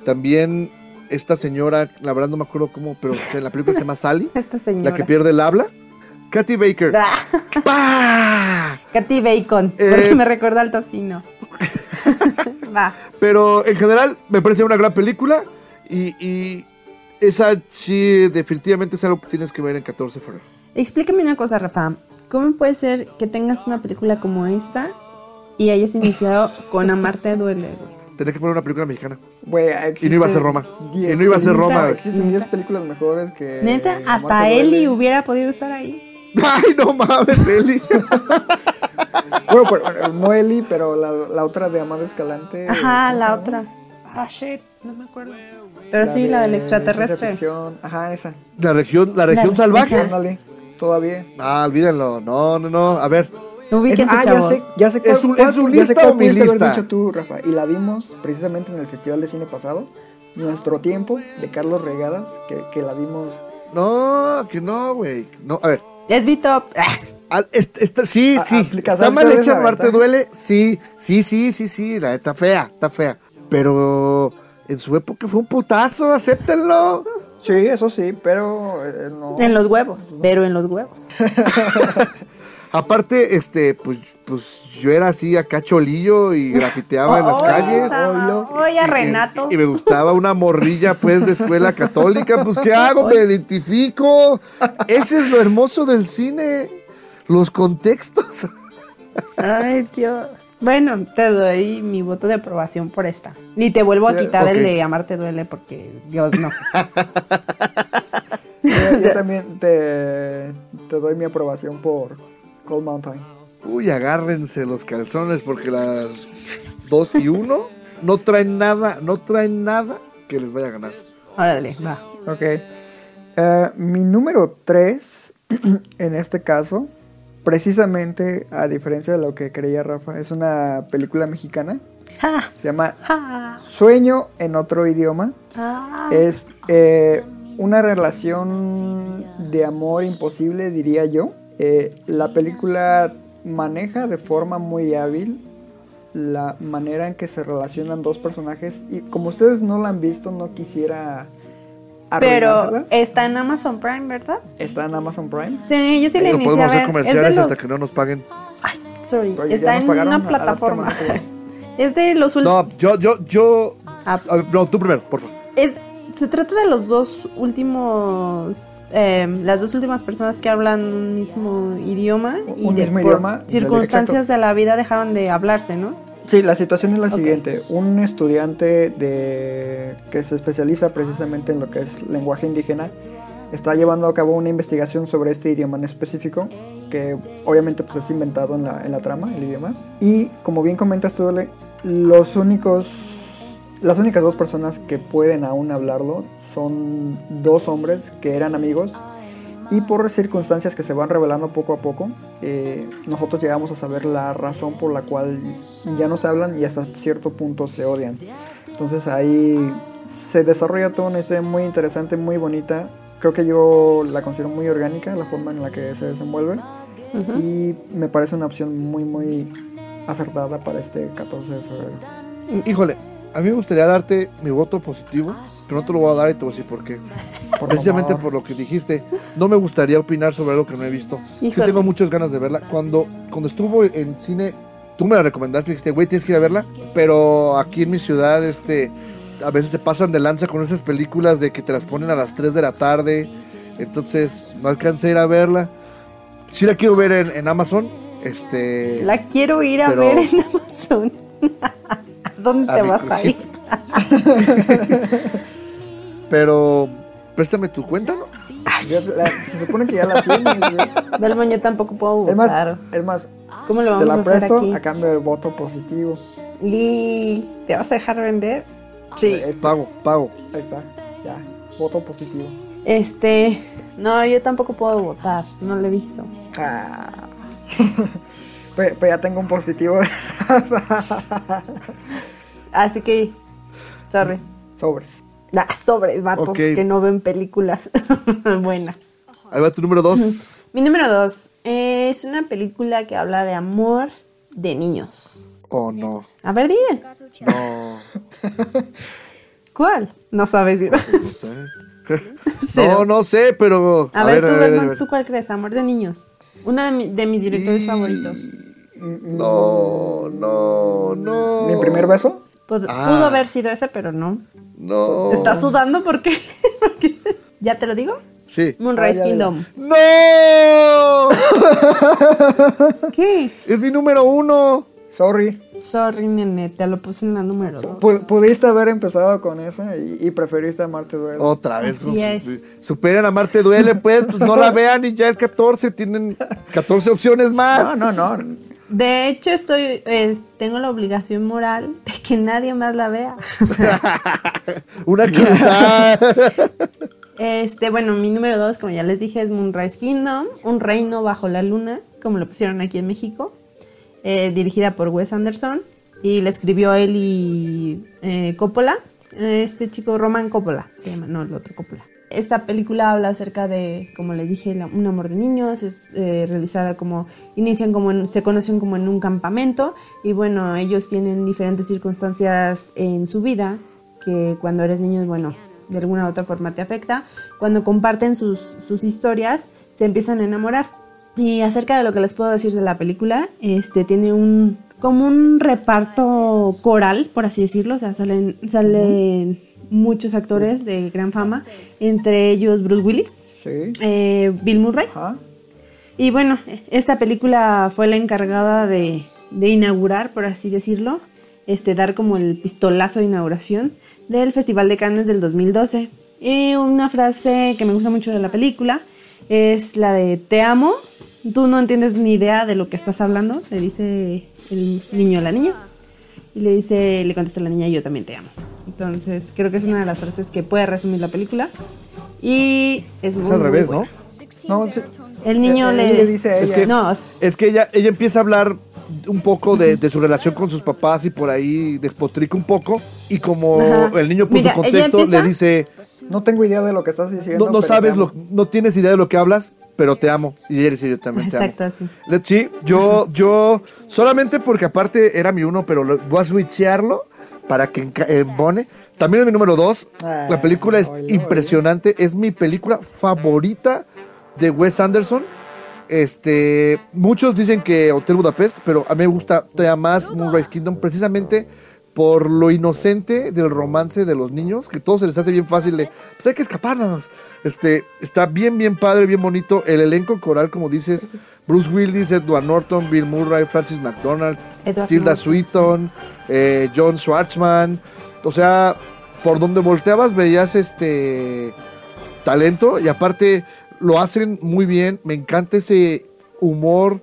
también esta señora, la verdad no me acuerdo cómo, pero la película se llama Sally, (laughs) la que pierde el habla. Katy Baker. ¡Pah! (laughs) Katy Bacon, Eh. porque me recuerda al tocino. (laughs) Va. Pero en general me parece una gran película y, y esa sí definitivamente es algo que tienes que ver en 14 de febrero. Explícame una cosa, Rafa. ¿Cómo puede ser que tengas una película como esta y hayas iniciado con Amarte duele? Tenía que poner una película mexicana. Y no iba a ser Roma. Y no iba a ser Roma. Existen 10 películas mejores que. Neta, hasta Amarte Eli duele. hubiera podido estar ahí. ¡Ay, no mames, Eli! (laughs) Bueno, pero, no Eli, pero la, la otra de Amado Escalante. Ajá, ¿cómo la otra. Ah, shit, no me acuerdo. Pero sí, la del de extraterrestre. ficción. Ajá, esa. La región, la región La- salvaje. Ándale, todavía. Ah, olvídenlo. No, no, no. A ver. Ubíquense, ah, ya chavos. sé, ya sé cuál, ¿Es cuál- ya sé lista o mi lista? dicho tú, Rafa. Y la vimos precisamente en el Festival de Cine pasado. Nuestro tiempo, de Carlos Regadas, que, que la vimos. No, que no, güey. No, a ver. Es. Al- est- est- sí, A- sí. aplica- ¿Está ¿sabes mal hecha Marte duele? Sí, sí, sí, sí, sí. La está fea, está fea. Pero en su época fue un putazo, acéptenlo. Sí, eso sí, pero eh, no. En los huevos, pero en los huevos. (laughs) Aparte, este, pues, pues yo era así acá cholillo y grafiteaba en las (laughs) calles. Oye, a Y- y- Renato. Y, me gustaba una morrilla, pues, de escuela católica. Pues, ¿qué hago? Me identifico. Ese es lo hermoso del cine. Los contextos. Ay, Dios. Bueno, te doy mi voto de aprobación por esta. Ni te vuelvo a quitar el de Amarte duele porque Dios no. (laughs) Yo, yo también te, te doy mi aprobación por Cold Mountain. Uy, agárrense los calzones porque las dos y uno no traen nada, no traen nada que les vaya a ganar. Órale, va. Ok. Eh, mi número 3, (clears throat) en este caso, precisamente a diferencia de lo que creía Rafa, es una película mexicana. Se llama Sueño en otro idioma. ah. Es eh, una relación de amor imposible, diría yo. Eh, la película maneja de forma muy hábil la manera en que se relacionan dos personajes y como ustedes no la han visto, no quisiera Pero está en Amazon Prime, ¿verdad? Está en Amazon Prime. Sí, yo sí la no podemos hacer comerciales los... hasta que no nos paguen. Ay, sorry. Oye, está en una plataforma. es de los últimos... No, yo, yo, yo. Ah. a ver, no, tú primero, por favor. Es- se trata de los dos últimos, eh, las dos últimas personas que hablan un mismo idioma y Un de, mismo por idioma, circunstancias exacto. de la vida dejaron de hablarse, ¿no? Sí, la situación es la siguiente. Un estudiante de que se especializa precisamente en lo que es lenguaje indígena está llevando a cabo una investigación sobre este idioma en específico, que obviamente pues es inventado en la, en la trama, el idioma. Y como bien comentas tú, los únicos, las únicas dos personas que pueden aún hablarlo son dos hombres que eran amigos y por circunstancias que se van revelando poco a poco, eh, nosotros llegamos a saber la razón por la cual ya no se hablan y hasta cierto punto se odian. Entonces ahí se desarrolla toda una historia muy interesante, muy bonita. creo que yo la considero muy orgánica, la forma en la que se desenvuelve. Y me parece una opción muy, muy acertada para este 14 de febrero. Híjole, a mí me gustaría darte mi voto positivo, pero no te lo voy a dar y te voy a decir por qué. (laughs) Por Precisamente por lo que dijiste, no me gustaría opinar sobre algo que no he visto. Sí Híjole. tengo muchas ganas de verla. Cuando, cuando estuvo en cine, tú me la recomendaste, me dijiste, güey, tienes que ir a verla. Pero aquí en mi ciudad, este, a veces se pasan de lanza con esas películas de que te las ponen a las 3 de la tarde. Entonces, no alcancé a ir a verla. Sí la quiero ver en, en Amazon. Este. La quiero ir a Pero- ver en Amazon. (laughs) ¿Dónde te vas a ir? (laughs) Pero. Préstame tu cuenta, ¿no? Ya la- se supone que ya la tienes, güey. Belmont, yo tampoco puedo Es más, votar. es más, ¿Cómo lo te vamos la a hacer presto aquí? a cambio del voto positivo. ¿Y te vas a dejar vender? Sí. Eh, Pago, pago. Ahí está, ya, voto positivo. Este, no, yo tampoco puedo votar, no lo he visto. Ah. (laughs) Pero, pero ya tengo un positivo (laughs) Así que, sorry. sobres. Ah, sobres, vatos que no ven películas (laughs) buenas. Ahí va tu número 2. (laughs) Mi número dos es una película que habla de amor de niños. Oh, no. A ver, dime. No. ¿Cuál? No sabes. Ira. No sé. No, no sé, pero. A, ver, tú, a ver, Berman, a ver. ¿tú cuál crees? Amor de niños. Una de, mi- de mis directores Y- favoritos. No, no, no. ¿Mi primer beso? Pod- Ah. Pudo haber sido ese, pero no. No. ¿Estás sudando? ¿Por qué? (laughs) Porque ¿Ya te lo digo? Sí. Moonrise Ah. Kingdom. ¡No! (laughs) ¿Qué? es mi número uno. Sorry. Sorry, nene, te lo puse en la número dos. Pu- Pudiste haber empezado con esa y, y preferiste amarte duele. Otra vez. Así ¿no? es. Superen a Marte Duele, pues, pues no la vean y ya el 14 tienen 14 opciones más. No, no, no. De hecho, estoy, eh, tengo la obligación moral de que nadie más la vea. (laughs) O sea, (laughs) Una cruzada. este, bueno, mi número dos, como ya les dije, es Moonrise Kingdom, un reino bajo la luna, como lo pusieron aquí en México, eh, dirigida por Wes Anderson y la escribió él y eh, Coppola, este chico Roman Coppola, se llama, no el otro Coppola. Esta película habla acerca de, como les dije, un amor de niños, es eh, realizada como, inician como, se conocen como en un campamento y bueno, ellos tienen diferentes circunstancias en su vida que cuando eres niño, bueno, de alguna u otra forma te afecta. Cuando comparten sus, sus historias, se empiezan a enamorar. Y acerca de lo que les puedo decir de la película, este tiene un como un reparto coral, por así decirlo, o sea, salen, salen muchos actores de gran fama, entre ellos Bruce Willis, Sí. eh, Bill Murray, Ajá. y bueno, esta película fue la encargada de, de inaugurar, por así decirlo, este, dar como el pistolazo de inauguración del Festival de Cannes del 2012. Y una frase que me gusta mucho de la película es la de Te amo, tú no entiendes ni idea de lo que estás hablando, le dice el niño a la niña. Y le dice, le contesta la niña, yo también te amo. Entonces, creo que es una de las frases que puede resumir la película. Y es muy, Es al muy revés, buena. ¿no? No, sí. El niño Él le, le dice a Es ella. que- no, Es que ella, ella empieza a hablar un poco de, de su relación con sus papás y por ahí despotrica un poco. Y como Ajá. el niño por Mira, contexto empieza- le dice, No tengo idea de lo que estás diciendo. no, no sabes, lo, no tienes idea de lo que hablas, pero te amo. Y ella dice, yo también te amo. Exacto, así. Le- Sí, yo, yo, solamente porque aparte era mi uno, pero lo- voy a switchearlo para que embone. También es mi número dos. Ah, La película es impresionante. Es mi película favorita de Wes Anderson. Este, muchos dicen que Hotel Budapest, pero a mí me gusta todavía más Moonrise Kingdom precisamente por lo inocente del romance de los niños, que todo se les hace bien fácil de, pues hay que escaparnos. Este, está bien, bien padre, bien bonito. El elenco coral, como dices, Bruce Willis, Edward Norton, Bill Murray, Francis McDonald, Edward Tilda Norton, Swinton, eh, John Schwartzman. O sea, por donde volteabas veías este talento y aparte lo hacen muy bien. Me encanta ese humor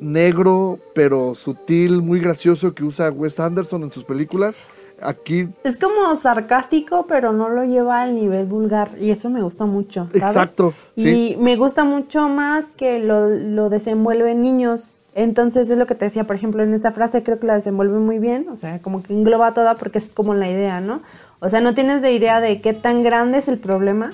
negro, pero sutil, muy gracioso que usa Wes Anderson en sus películas. Aquí, Es como sarcástico, pero no lo lleva al nivel vulgar. Y eso me gusta mucho. ¿sabes? Exacto, Y me gusta mucho más que lo, lo desenvuelve en niños. Entonces es lo que te decía, por ejemplo, en esta frase creo que la desenvuelve muy bien. O sea, como que engloba toda porque es como la idea, ¿no? O sea, no tienes de idea de qué tan grande es el problema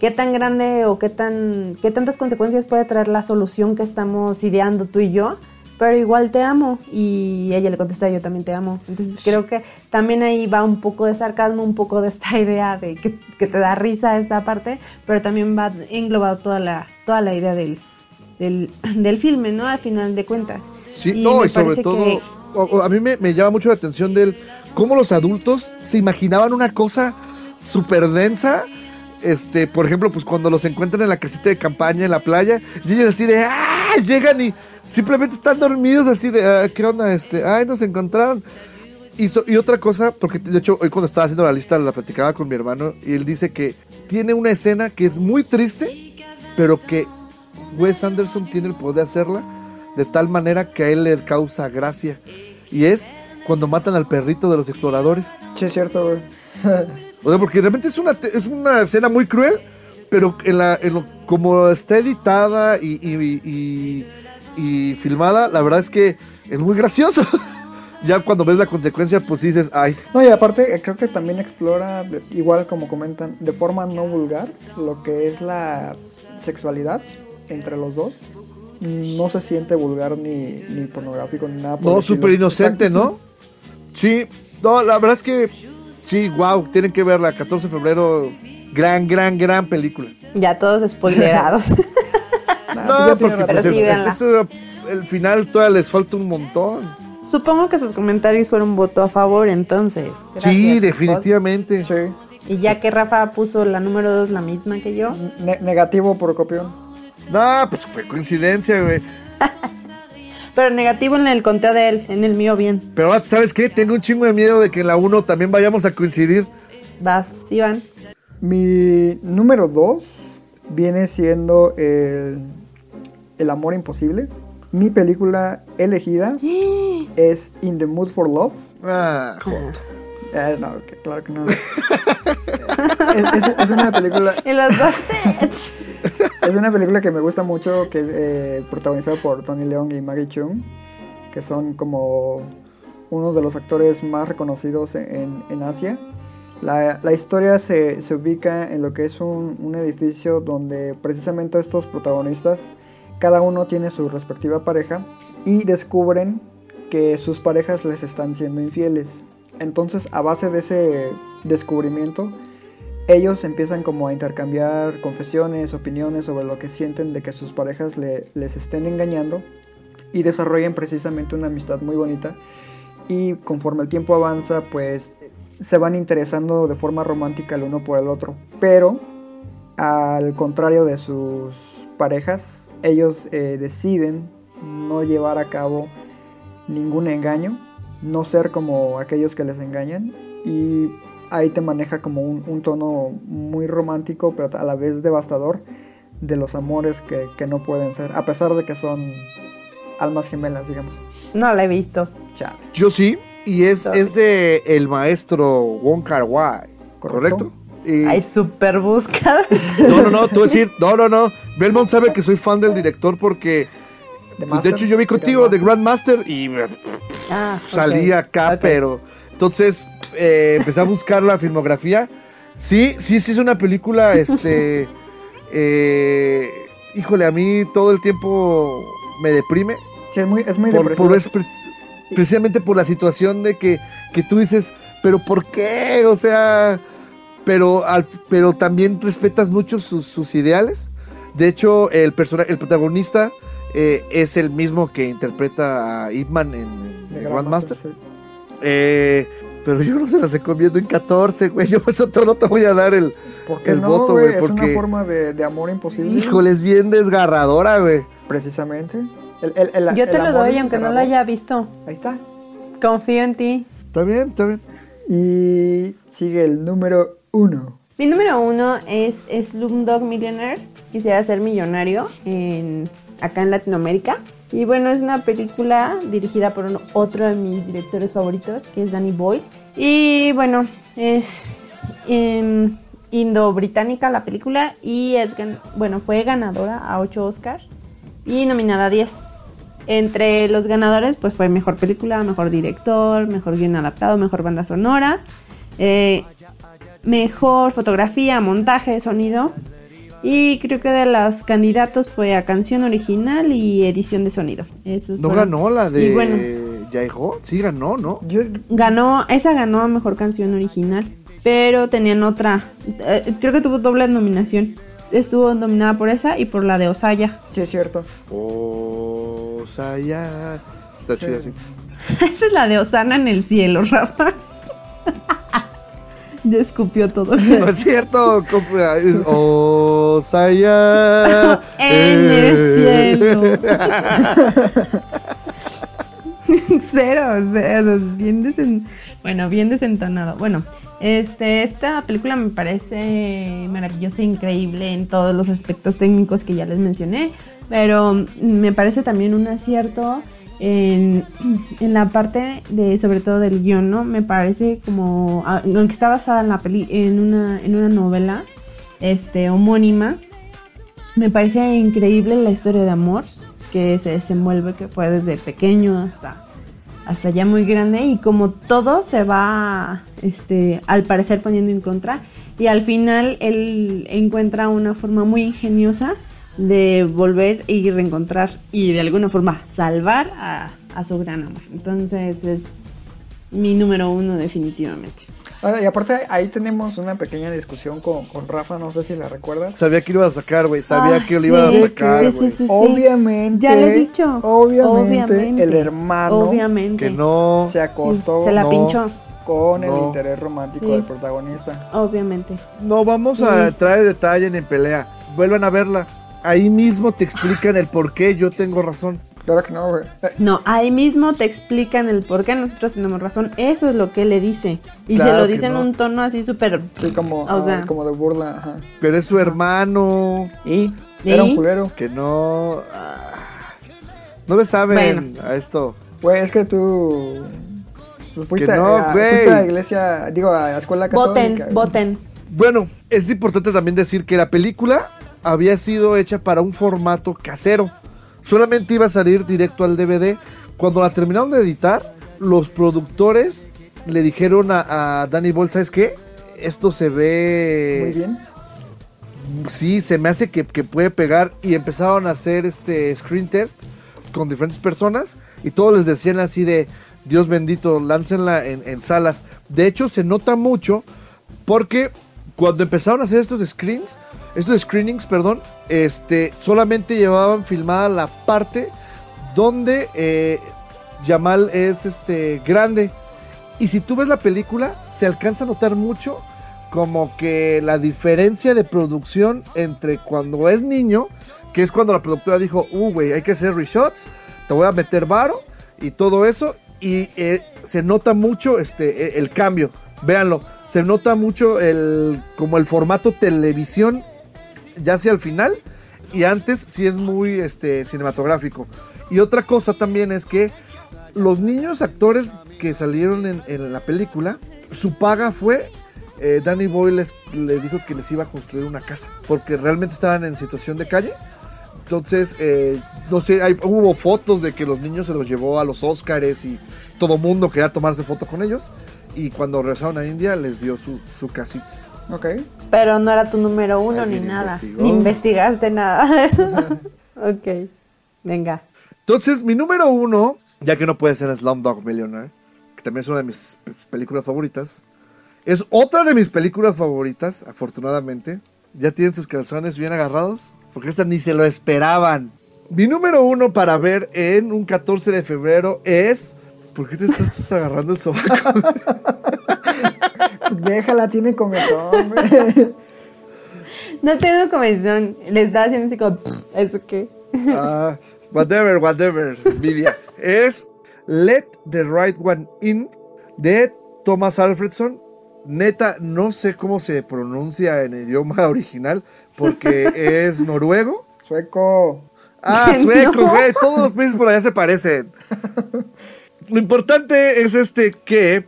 qué tan grande o qué tan qué tantas consecuencias puede traer la solución que estamos ideando tú y yo, pero igual te amo y ella le contesta yo también te amo. Entonces creo que también ahí va un poco de sarcasmo, un poco de esta (laughs) idea de que, que te da risa esta parte, pero también va englobado toda la toda la idea del del, (clears throat) del filme, ¿no? Al final de cuentas. Sí, Y no, y sobre todo, que- a mí me, me llama mucho la atención del cómo los adultos se imaginaban una cosa súper densa. Este, por ejemplo, pues cuando los encuentran en la casita de campaña en la playa, y ellos así de ¡ah! llegan y simplemente están dormidos así de "Ah, ¿qué onda? Este, ay, nos encontraron. Y, y otra cosa, porque de hecho hoy cuando estaba haciendo la lista la platicaba con mi hermano y él dice que tiene una escena que es muy triste, pero que Wes Anderson tiene el poder de hacerla de tal manera que a él le causa gracia. Y es cuando matan al perrito de los exploradores. Sí, es cierto, güey. (laughs) O sea, porque realmente es una, es una escena muy cruel, pero en la, en lo, como está editada y, y- y- y filmada, la verdad es que es muy gracioso. (laughs) ya cuando ves la consecuencia, pues dices, ay, No, y aparte eh, creo que también explora, igual como comentan, de forma no vulgar, lo que es la sexualidad entre los dos. No se siente vulgar ni, ni pornográfico ni nada. por no, súper inocente, Exacto. ¿no? Sí, no, la verdad es que sí, wow, tienen que verla, 14 de febrero, gran, gran, gran película. Ya todos spoilerados. (laughs) No, porque pues, sí, el, eso, el final todavía les falta un montón. Supongo que sus comentarios fueron voto a favor entonces. sí, definitivamente. Sí. Y ya que Rafa puso la número 2 la misma que yo. Ne- negativo por copión. No, pues fue coincidencia, güey. Pero negativo en el conteo de él, en el mío bien. Pero ah, ¿sabes qué? Tengo un chingo de miedo de que en la 1 también vayamos a coincidir. Vas, Iván. Mi número 2 viene siendo el, el amor imposible. Mi película elegida (gasps) es In the Mood for Love. Ah, joder. Eh, no, claro que no. (laughs) es, es- es una película (laughs) Y los dos es una película que me gusta mucho que es eh, protagonizada por Tony Leung y Maggie Chung que son como uno de los actores más reconocidos en, en Asia. La, la historia se, se ubica en lo que es un, un edificio donde precisamente estos protagonistas cada uno tiene su respectiva pareja y descubren que sus parejas les están siendo infieles. Entonces a base de ese descubrimiento ellos empiezan como a intercambiar confesiones, opiniones sobre lo que sienten de que sus parejas le- les estén engañando y desarrollan precisamente una amistad muy bonita. Y conforme el tiempo avanza pues se van interesando de forma romántica el uno por el otro. Pero al contrario de sus parejas ellos eh, deciden no llevar a cabo ningún engaño no ser como aquellos que les engañan y ahí te maneja como un, un tono muy romántico pero a la vez devastador de los amores que, que no pueden ser a pesar de que son almas gemelas digamos No la he visto. Chale. Yo sí, y es, Sorry. es de el maestro Wong Kar Wai, ¿correcto? Correcto. Y- Ay, súper buscado. (laughs) no, no, no, a decir, no, no, no. Belmont sabe que soy fan del director porque, De pues, de hecho, yo vi contigo de Grandmaster y Ah, salí acá, pero entonces eh, empecé a buscar la filmografía. Sí, sí, sí es una película, (laughs) este, eh, híjole, a mí todo el tiempo me deprime. Sí, es muy, es muy por, depresivo. por es pre- precisamente por la situación de que, que tú dices, pero ¿por qué? O sea, pero, al- pero también respetas mucho sus, sus ideales. De hecho, el, persona, el protagonista eh, es el mismo que interpreta a Ip Man en, en Grandmaster. sí. Eh, pero yo no se las recomiendo en 14, güey. Yo por eso no te voy a dar el, ¿Por qué el no, voto, güey? güey. Es una Porque, forma de, de amor imposible. híjole, es bien desgarradora, güey. Precisamente. El- el- el- Yo te el lo doy, aunque no lo haya visto. Ahí está. Confío en ti. Está bien, está bien. Y sigue el número uno. Mi número uno es Slumdog Millionaire. Quisiera ser millonario en, acá en Latinoamérica. Y bueno, es una película dirigida por otro de mis directores favoritos, que es Danny Boyle. Y bueno, es em, indo-británica la película y es bueno, fue ganadora a 8 Oscars y nominada a 10. Entre los ganadores, pues fue mejor película, mejor director, mejor guion adaptado, mejor banda sonora, eh, mejor fotografía, montaje, sonido. Y creo que de los candidatos fue a canción original y edición de sonido. Esos No fueron. ganó la de bueno, Yaiho. Sí ganó, ¿no? Yo, ganó, esa ganó a mejor canción original. Pero tenían otra. eh, creo que tuvo doble nominación. Estuvo nominada por esa y por la de Osaya. sí, es cierto. O sea, ya. Está chida así. (laughs) esa es la de Osana en el cielo, Rafa. (laughs) (laughs) ya escupió todo. (laughs) No es cierto. Es Osaya. (laughs) En el cielo. Cero, o sea, bien desen- bueno, bien desentonado. Bueno, este, esta película me parece maravillosa, increíble en todos los aspectos técnicos que ya les mencioné, pero me parece también un acierto en, la parte de, sobre todo del guion, ¿no? Me parece como, ah, aunque está basada en la peli, en una, en una novela, este, homónima, me parece increíble la historia de amor que se desenvuelve, que fue desde pequeño hasta, hasta ya muy grande y como todo se va, este, al parecer poniendo en contra y al final él encuentra una forma muy ingeniosa de volver y reencontrar y de alguna forma salvar a, a su gran amor. Entonces es mi número uno definitivamente. Y aparte ahí tenemos una pequeña discusión con, con Rafa, no sé si la recuerdas. Sabía que lo iba a sacar, güey. Sabía Ah, que lo iba a sacar, sí, güey. sí, sí, sí. Obviamente, Ya lo he dicho. obviamente, el hermano Obviamente. Que no. se acostó Se la no. pinchó. con el interés romántico Sí. del protagonista. Obviamente. No vamos Sí. a entrar en detalle en pelea. Vuelvan a verla. Ahí mismo te explican el por qué yo tengo razón. Claro que no, güey. No, ahí mismo te explican el por qué nosotros tenemos razón. Eso es lo que él le dice. Y Claro se lo dice en un tono así súper... Sí, como, O ah, sea. como de burla. Ajá. Pero es su hermano. Y ¿Y? era un culero. Que no. ah, no le saben a esto. Pues es que tú. pues, fuiste, Que no, a, güey. fuiste a iglesia, digo, a la escuela católica. Voten, güey. voten. Bueno, es importante también decir que la película había sido hecha para un formato casero. Solamente iba a salir directo al DVD. Cuando la terminaron de editar, los productores le dijeron a, a Danny Boyle, ¿sabes qué? Esto se ve... Muy bien. Sí, se me hace que, que puede pegar. Y empezaron a hacer este screen test con diferentes personas. Y todos les decían así de, Dios bendito, láncenla en, en salas. De hecho, se nota mucho porque cuando empezaron a hacer estos screens, estos screenings, perdón, este, solamente llevaban filmada la parte donde eh, Yamal es este, grande. Y si tú ves la película, se alcanza a notar mucho como que la diferencia de producción entre cuando es niño, que es cuando la productora dijo, uh, güey, hay que hacer reshots, te voy a meter varo y todo eso, y eh, se nota mucho este, eh, el cambio, véanlo, se nota mucho el, como el formato televisión ya hacia el final, y antes sí es muy este, cinematográfico. Y otra cosa también es que los niños actores que salieron en, la película, su paga fue eh, Danny Boyle les, les dijo que les iba a construir una casa, porque realmente estaban en situación de calle. Entonces, eh, no sé, hay- hubo fotos de que los niños se los llevó a los Oscars y todo mundo quería tomarse foto con ellos. Y cuando regresaron a India les dio su, su casita. Ok. Pero no era tu número uno ni nada. investigó. Ni investigaste nada. (laughs) ok. Venga. Entonces, mi número uno, ya que no puede ser Slumdog Millionaire, que también es una de mis películas favoritas, es otra de mis películas favoritas, afortunadamente. Ya tienen sus calzones bien agarrados, porque esta ni se lo esperaban. Mi número uno para ver en un 14 de febrero es... ¿Por qué te estás agarrando el sobaco? (laughs) Déjala, tiene comezón, güey. No tengo comezón. Les da haciendo así como... ¿Eso qué? Ah, whatever, whatever, Vidia. Es Let the Right One In de Thomas Alfredson. Neta, no sé cómo se pronuncia en idioma (laughs) original porque es noruego. Sueco. Ah, sueco, güey. Todos los países por allá se parecen. (laughs) Lo importante es este que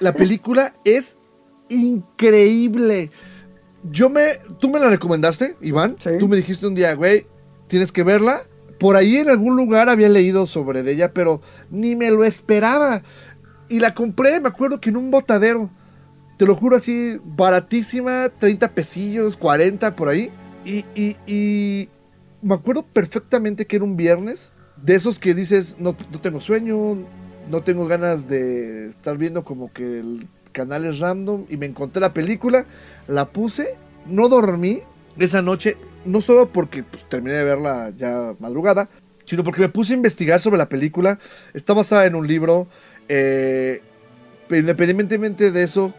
la (laughs) película es increíble. Yo me. Tú me la recomendaste, Iván. Sí. Tú me dijiste un día, güey, tienes que verla. Por ahí en algún lugar había leído sobre de ella, pero ni me lo esperaba. Y la compré, me acuerdo que en un botadero. Te lo juro así, baratísima, 30 pesillos, 40 por ahí. Y, y- y me acuerdo perfectamente que era un viernes, de esos que dices, no, no tengo sueño, no tengo ganas de estar viendo como que el canal es random, y me encontré la película, la puse, no dormí esa noche, no solo porque pues, terminé de verla ya madrugada, sino porque me puse a investigar sobre la película, está basada en un libro, eh, pero independientemente de eso,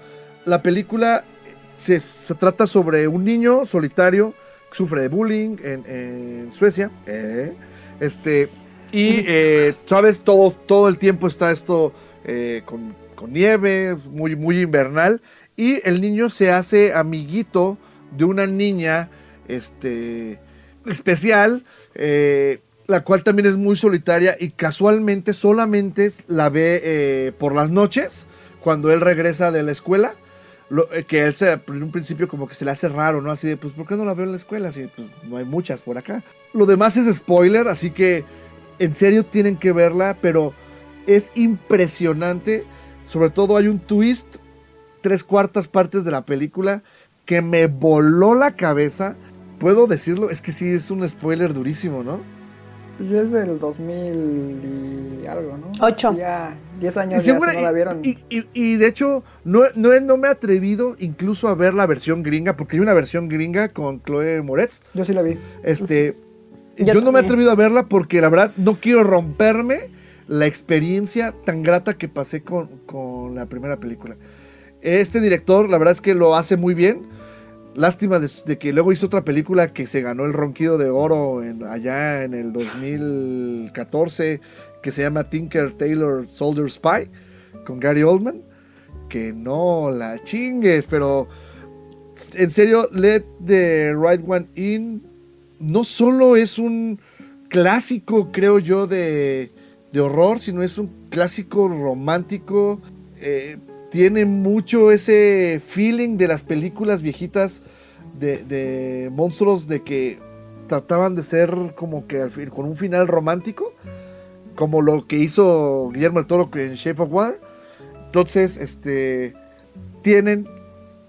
la película se, se trata sobre un niño solitario que sufre de bullying en, en Suecia. eh, este, y, eh, ¿sabes? Todo, todo el tiempo está esto eh, con, con nieve, muy, muy invernal. Y el niño se hace amiguito de una niña este, especial, eh, la cual también es muy solitaria y casualmente solamente la ve eh, por las noches cuando él regresa de la escuela. Lo- eh, que él se, en un principio como que se le hace raro, ¿no? Así de, pues, ¿por qué no la veo en la escuela? Así, pues, no hay muchas por acá. Lo demás es spoiler, así que en serio tienen que verla, pero es impresionante. Sobre todo hay un twist, tres cuartas partes de la película, que me voló la cabeza. Puedo decirlo, es que sí, es un spoiler durísimo, ¿no? Y es del 2000 y algo, ¿no? Ocho. Ya 10 Y, años ya segura- si no la vieron. y- y- y de hecho, no, no, no me he atrevido incluso a ver la versión gringa, porque hay una versión gringa con Chloe Moretz. Yo sí la vi. Este, yo, Yo no me he atrevido a verla porque la verdad no quiero romperme la experiencia tan grata que pasé con, con la primera película. Este director, la verdad es que lo hace muy bien. Lástima de, de que luego hizo otra película que se ganó el ronquido de oro en- allá en el 2014, que se llama Tinker Taylor Soldier Spy, con Gary Oldman. Que no la chingues, pero en serio, Let the Right One In no solo es un clásico, creo yo, de, de horror, sino es un clásico romántico. eh, tiene mucho ese feeling de las películas viejitas de, de monstruos de que trataban de ser como que al con un final romántico, como lo que hizo Guillermo el Toro en Shape of Water. Entonces, este, tienen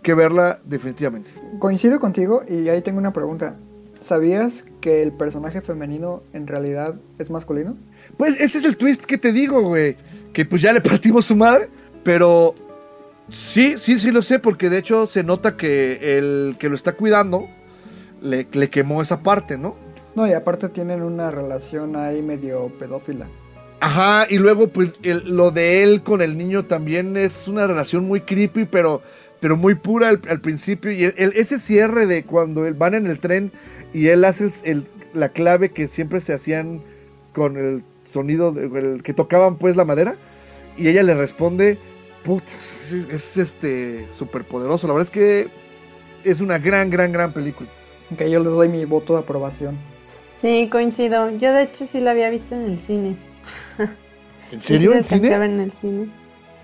que verla definitivamente. Coincido contigo y ahí tengo una pregunta. ¿Sabías que el personaje femenino en realidad es masculino? Pues ese es el twist que te digo, güey. Que pues ya le partimos su madre. Pero sí, sí, sí lo sé. Porque de hecho se nota que el que lo está cuidando le, le quemó esa parte, ¿no? No, y aparte tienen una relación ahí medio pedófila. Ajá, y luego pues el- lo de él con el niño también es una relación muy creepy, pero, pero muy pura al, al principio. Y el- el- ese cierre de cuando van en el tren y él hace el- el- la clave que siempre se hacían con el sonido de- el que tocaban pues la madera. Y ella le responde, puta, es, es, este súper poderoso. La verdad es que es una gran, gran, gran película. Aunque yo le doy mi voto de aprobación. Sí, coincido. Yo de hecho sí la había visto en el cine. (laughs) ¿En serio? sí la ¿En cine? en el cine.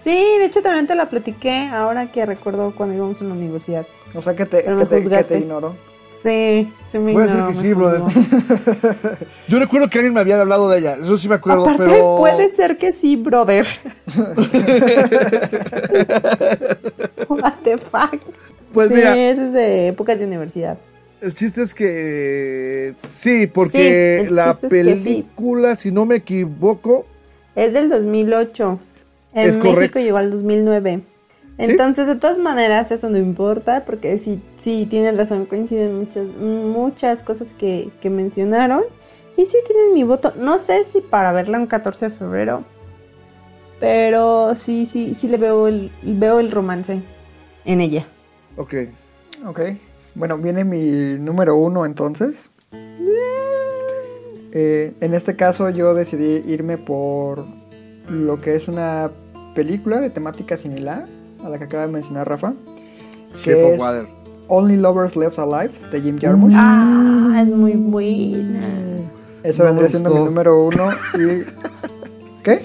Sí, de hecho también te la platiqué ahora que recuerdo cuando íbamos a la universidad. O sea que te, que te ignoró. Sí, sí me Puede ser que sí, brother. (laughs) Yo recuerdo que alguien me había hablado de ella, eso sí me acuerdo, Aparte, pero... puede ser que sí, brother. (laughs) What the fuck. Pues sí, mira, eso es de épocas de universidad. El chiste es que sí, porque Sí, la sí. película, si no me equivoco, Es del 2008. En Es México correcto. llegó al 2009. Entonces, de todas maneras, eso no importa, porque sí, sí tienen razón, coinciden muchas, muchas cosas que, que mencionaron. Y sí tienen mi voto. No sé si para verla un 14 de febrero, pero sí, sí, sí le veo el, veo el romance en ella. ok. Ok. Bueno, viene mi número uno entonces. Eh, en este caso yo decidí irme por lo que es una película de temática similar a la que acaba de mencionar Rafa. que Shape of es Water. Only Lovers Left Alive de Jim Jarmusch. Ah, es muy buena. Eso no vendría siendo mi número uno. Y... (laughs) ¿Qué?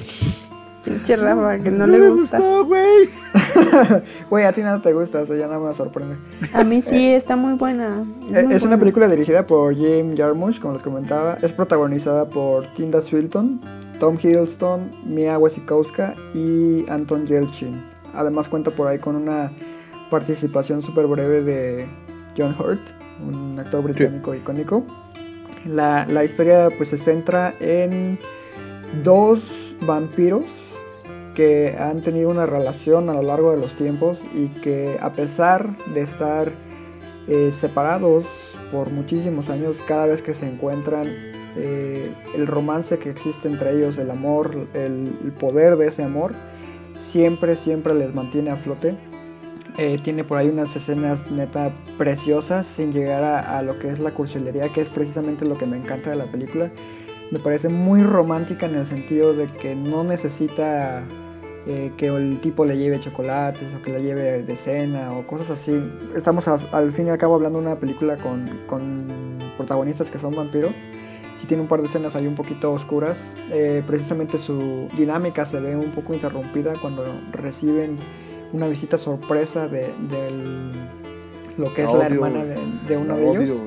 Pinche Rafa, que no, No le me gusta. gustó, güey. (laughs) Güey, a ti nada te gusta, eso ya no me sorprende. A mí sí, está muy buena. Eh, muy Es una buena. película dirigida por Jim Jarmusch, como les comentaba. Es protagonizada por Tilda Swinton, Tom Hiddleston, Mia Wasikowska y Anton Yelchin. Además cuenta por ahí con una participación súper breve de John Hurt. un actor británico icónico. La, la historia pues se centra en dos vampiros que han tenido una relación a lo largo de los tiempos y que a pesar de estar eh, separados por muchísimos años, cada vez que se encuentran, eh, el romance que existe entre ellos, el amor, el, el poder de ese amor, siempre, siempre les mantiene a flote. Eh, tiene por ahí unas escenas neta preciosas sin llegar a, lo que es la cursilería, que es precisamente lo que me encanta de la película. Me parece muy romántica en el sentido de que no necesita eh, que el tipo le lleve chocolates o que le lleve de cena o cosas así. Estamos a- al fin y al cabo hablando de una película con, con protagonistas que son vampiros. Sí tiene un par de escenas ahí un poquito oscuras. Eh, precisamente su dinámica se ve un poco interrumpida cuando reciben una visita sorpresa de, del- lo que es La la odio, hermana de, de uno La de ellos. odio.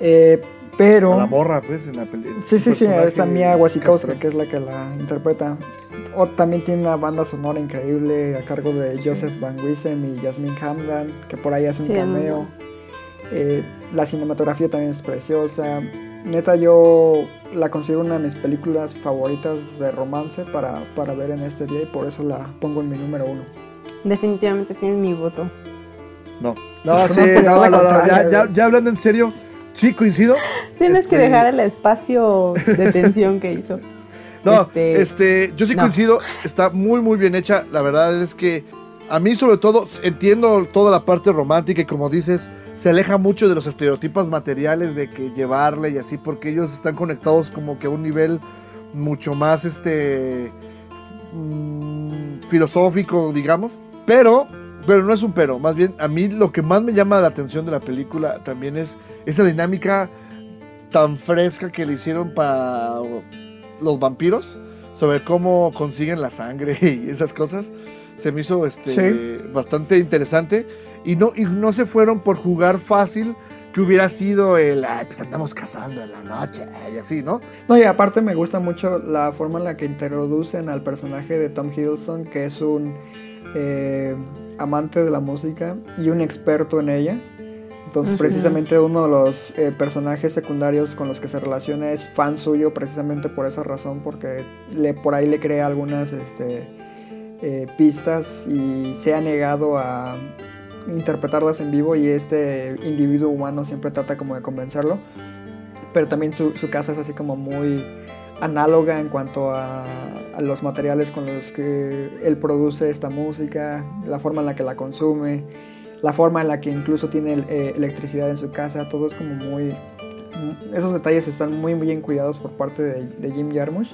Eh, pero... A la morra, pues, en la película. Sí, sí, sí, esa Mia Wasikowska, que es la que la interpreta. O también tiene una banda sonora increíble a cargo de Sí. Joseph Van Wiesem y Jasmine Hamdan, que por ahí hace un Sí, cameo. Eh, la cinematografía también es preciosa. Neta, yo la considero una de mis películas favoritas de romance para, para ver en este día y por eso la pongo en mi número uno. Definitivamente tienes mi voto. No, no, (laughs) sí, no, no, no, ya, hablando en serio, sí, coincido. (laughs) Tienes que Este, dejar el espacio de (laughs) tensión que hizo. No, Este, este, yo sí no. coincido, está muy, muy bien hecha. La verdad es que a mí, sobre todo, entiendo toda la parte romántica y, como dices, se aleja mucho de los estereotipos materiales de que llevarle y así, porque ellos están conectados como que a un nivel mucho más, este, mm, filosófico, digamos. Pero, pero no es un pero, más bien, a mí lo que más me llama la atención de la película también es esa dinámica tan fresca que le hicieron para los vampiros sobre cómo consiguen la sangre (laughs) y esas cosas se me hizo este Sí. bastante interesante y no y no se fueron por jugar fácil que hubiera sido el "Ay, pues andamos cazando en la noche y así no No, y aparte me gusta mucho la forma en la que introducen al personaje de Tom Hiddleston, que es un eh, amante de la música y un experto en ella. Entonces, precisamente uno de los eh, personajes secundarios con los que se relaciona es fan suyo, precisamente por esa razón, porque le, por ahí le crea algunas este, eh, pistas y se ha negado a interpretarlas en vivo y este individuo humano siempre trata como de convencerlo. Pero también su, su casa es así como muy análoga en cuanto a, los materiales con los que él produce esta música, la forma en la que la consume, la forma en la que incluso tiene eh, electricidad en su casa, todo es como muy... Esos detalles están muy bien cuidados por parte de, de Jim Jarmusch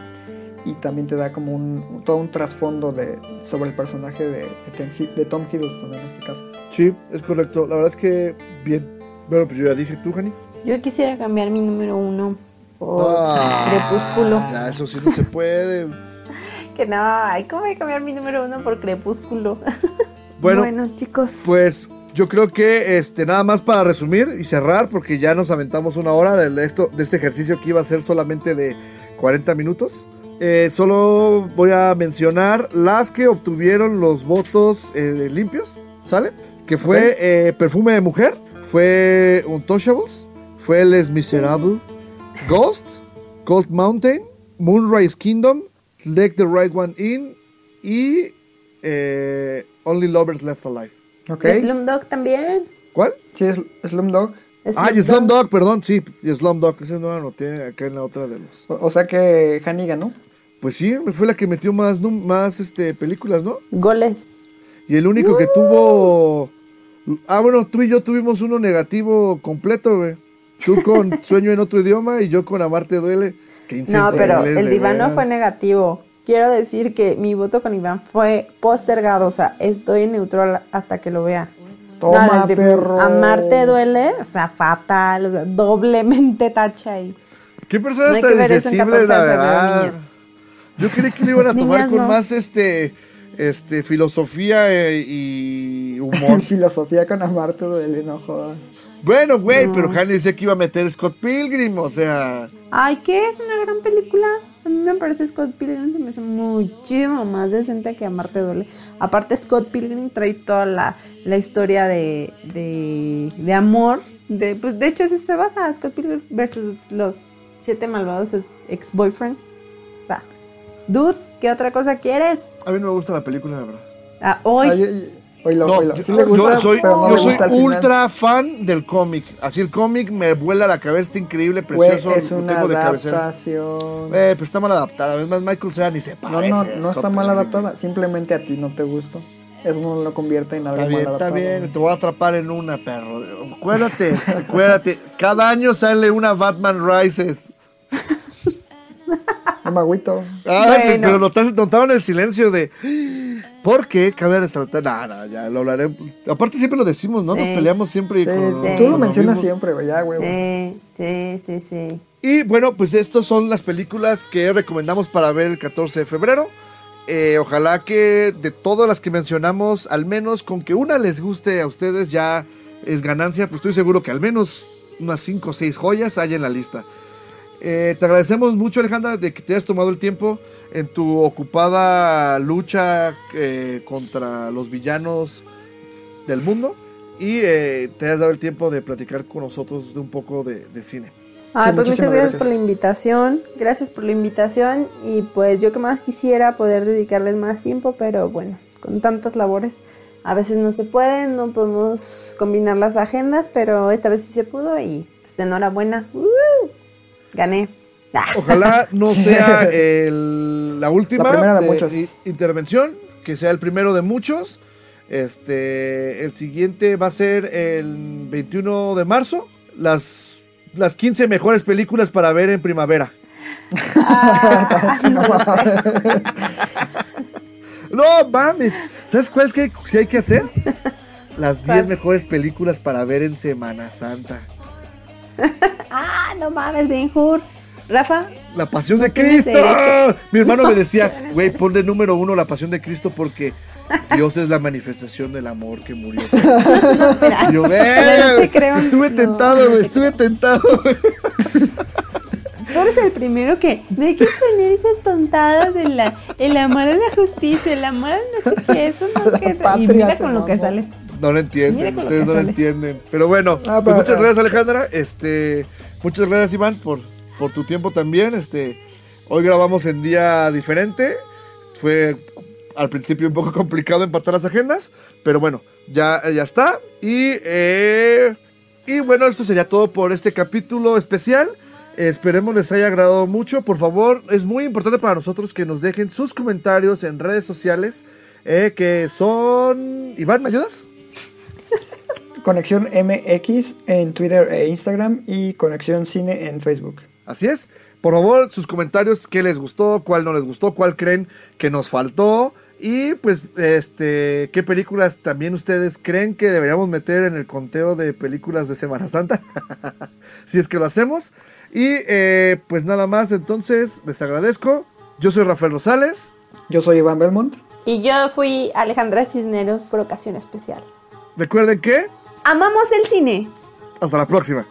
y también te da como un, todo un trasfondo de, sobre el personaje de, de Tom Hi- de Tom Hiddleston en este caso. sí es correcto la verdad es que bien bueno pues yo ya dije tú Jani Yo quisiera cambiar mi número uno por Ah, Crepúsculo. ya eso sí no se puede (laughs) Que no, ay, ¿cómo voy a cambiar mi número uno por Crepúsculo? (laughs) bueno chicos. Pues yo creo que este nada más para resumir y cerrar porque ya nos aventamos una hora de esto de este ejercicio que iba a ser solamente de 40 minutos. Eh, solo voy a mencionar las que obtuvieron los votos eh, limpios, ¿sale? Que fue eh, Perfume de Mujer, fue Untouchables, fue Les Miserables, Ghost, Cold Mountain, Moonrise Kingdom, Let the Right One In y eh, Only Lovers Left Alive. ¿Ok? Slumdog también. ¿Cuál? Sí, es Slumdog. Ah, y Slumdog, perdón, sí, y Slumdog, ese no lo anoté acá en la otra de los. O, o sea que Hani ganó. Pues sí, fue la que metió más, más este, películas, ¿no? Goles. Y el único que tuvo. Ah, bueno, tú y yo tuvimos uno negativo completo, güey. Tú con (laughs) Sueño en otro idioma y yo con Amarte duele. Qué No, pero el diván no fue negativo. Quiero decir que mi voto con Iván fue postergado. O sea, estoy neutral hasta que lo vea. Toma, No, el de perro. Amarte duele, o sea, fatal, o sea, doblemente tacha ahí. ¿Qué persona No hay que ver eso en insensible, 14 de febrero, niñas. Yo creí que lo iban a tomar Niñas, con no. más este, este, filosofía eh, y humor. (laughs) Filosofía con amarte duele, no jodas. Bueno, güey, pero Hanny decía que iba a meter Scott Pilgrim, o sea. Ay, ¿qué? Es una gran película. A mí me parece Scott Pilgrim se me hace muchísimo más decente que Amarte duele. Aparte, Scott Pilgrim trae toda la, la historia de, de, de amor De, pues, de hecho, eso se basa Scott Pilgrim versus los siete malvados ex-boyfriend. O sea, dude, ¿qué otra cosa quieres? A mí no me gusta la película, la verdad. Ah, hoy. Ay, ay, oílo, No, oílo. yo, Sí le gusta, yo soy, pero no yo le soy gusta al final. ultra fan del cómic. Así el cómic me vuela la cabeza, está increíble, Güey, precioso. es lo una tengo de cabecera. adaptación. Eh, pues está mal adaptada. Es más, Michael Cera ni se No, parece. no, no Scott está mal adaptada. Simplemente a ti no te gustó. Eso no lo convierte en algo Está bien, mal está adaptado. bien, te voy a atrapar en una, perro. Acuérdate, acuérdate. (laughs) Cada año sale una Batman Rises. No me agüito. Ah, sí, Bueno. pero notas- notaron el silencio de. ¿Por qué? Cabe resaltar. No, ya lo hablaré. Aparte, siempre lo decimos, ¿no? Nos Sí. peleamos siempre. Sí, con- sí. sí. Tú lo mencionas siempre, güey. Ya, güey. Sí, sí, sí, sí. Y bueno, pues estas son las películas que recomendamos para ver el 14 de febrero. Eh, ojalá que de todas las que mencionamos, al menos con que una les guste a ustedes ya es ganancia. Pues estoy seguro que al menos unas 5 o 6 joyas hay en la lista. Eh, te agradecemos mucho, Alejandra, de que te hayas tomado el tiempo en tu ocupada lucha eh, contra los villanos del mundo y eh, te hayas dado el tiempo de platicar con nosotros de un poco de, de cine. Ay, Sí, pues muchas gracias, gracias. por la invitación. Gracias por la invitación. Y pues yo que más quisiera poder dedicarles más tiempo, pero bueno, con tantas labores a veces no se puede, no podemos combinar las agendas, pero esta vez sí se pudo y pues enhorabuena. ¡Uh! Gané. Ah. Ojalá no sea (laughs) el- la última La primera de muchos. i- intervención, que sea el primero de muchos. Este, el siguiente va a ser el 21 de marzo. Las, las 15 mejores películas para ver en primavera. (laughs) No mames. ¿Sabes cuál que si hay que hacer? Las 10 mejores películas para ver en Semana Santa. Ah, no mames, Ben Hur. Rafa, La pasión de Cristo. derecho. Mi hermano me decía, (laughs) güey, pon de número uno la pasión de Cristo porque Dios es la manifestación del amor que murió. (laughs) Yo, no "Ve, te creo". estuve No. tentado, güey, estuve tentado. güey". tú eres el primero que no hay que poner esas tontadas de la, el amor a la justicia, el amor a no sé qué, eso no (laughs) que... Y mira con lo que sales. No lo entienden, ustedes no lo entienden. Pero bueno, Ah, pues muchas ah. gracias Alejandra. Este, muchas gracias Iván por, por tu tiempo también. Este, hoy grabamos en día diferente. Fue al principio un poco (laughs) complicado empatar las agendas, pero bueno, ya, ya está. Y, eh, y bueno, esto sería todo por este capítulo especial. Esperemos les haya agradado mucho. Por favor, es muy importante para nosotros que nos dejen sus comentarios en redes sociales. eh, que son... Iván, ¿me ayudas? Conexión MX en Twitter e Instagram y Conexión Cine en Facebook. Así es. Por favor, sus comentarios, qué les gustó, cuál no les gustó, cuál creen que nos faltó. Y pues, este, qué películas también ustedes creen que deberíamos meter en el conteo de películas de Semana Santa. (laughs) si es que lo hacemos. Y eh, pues nada más, entonces, les agradezco. Yo soy Rafael Rosales. Yo soy Iván Belmont. Y yo fui Alejandra Cisneros por ocasión especial. Recuerden que... Amamos el cine. Hasta la próxima.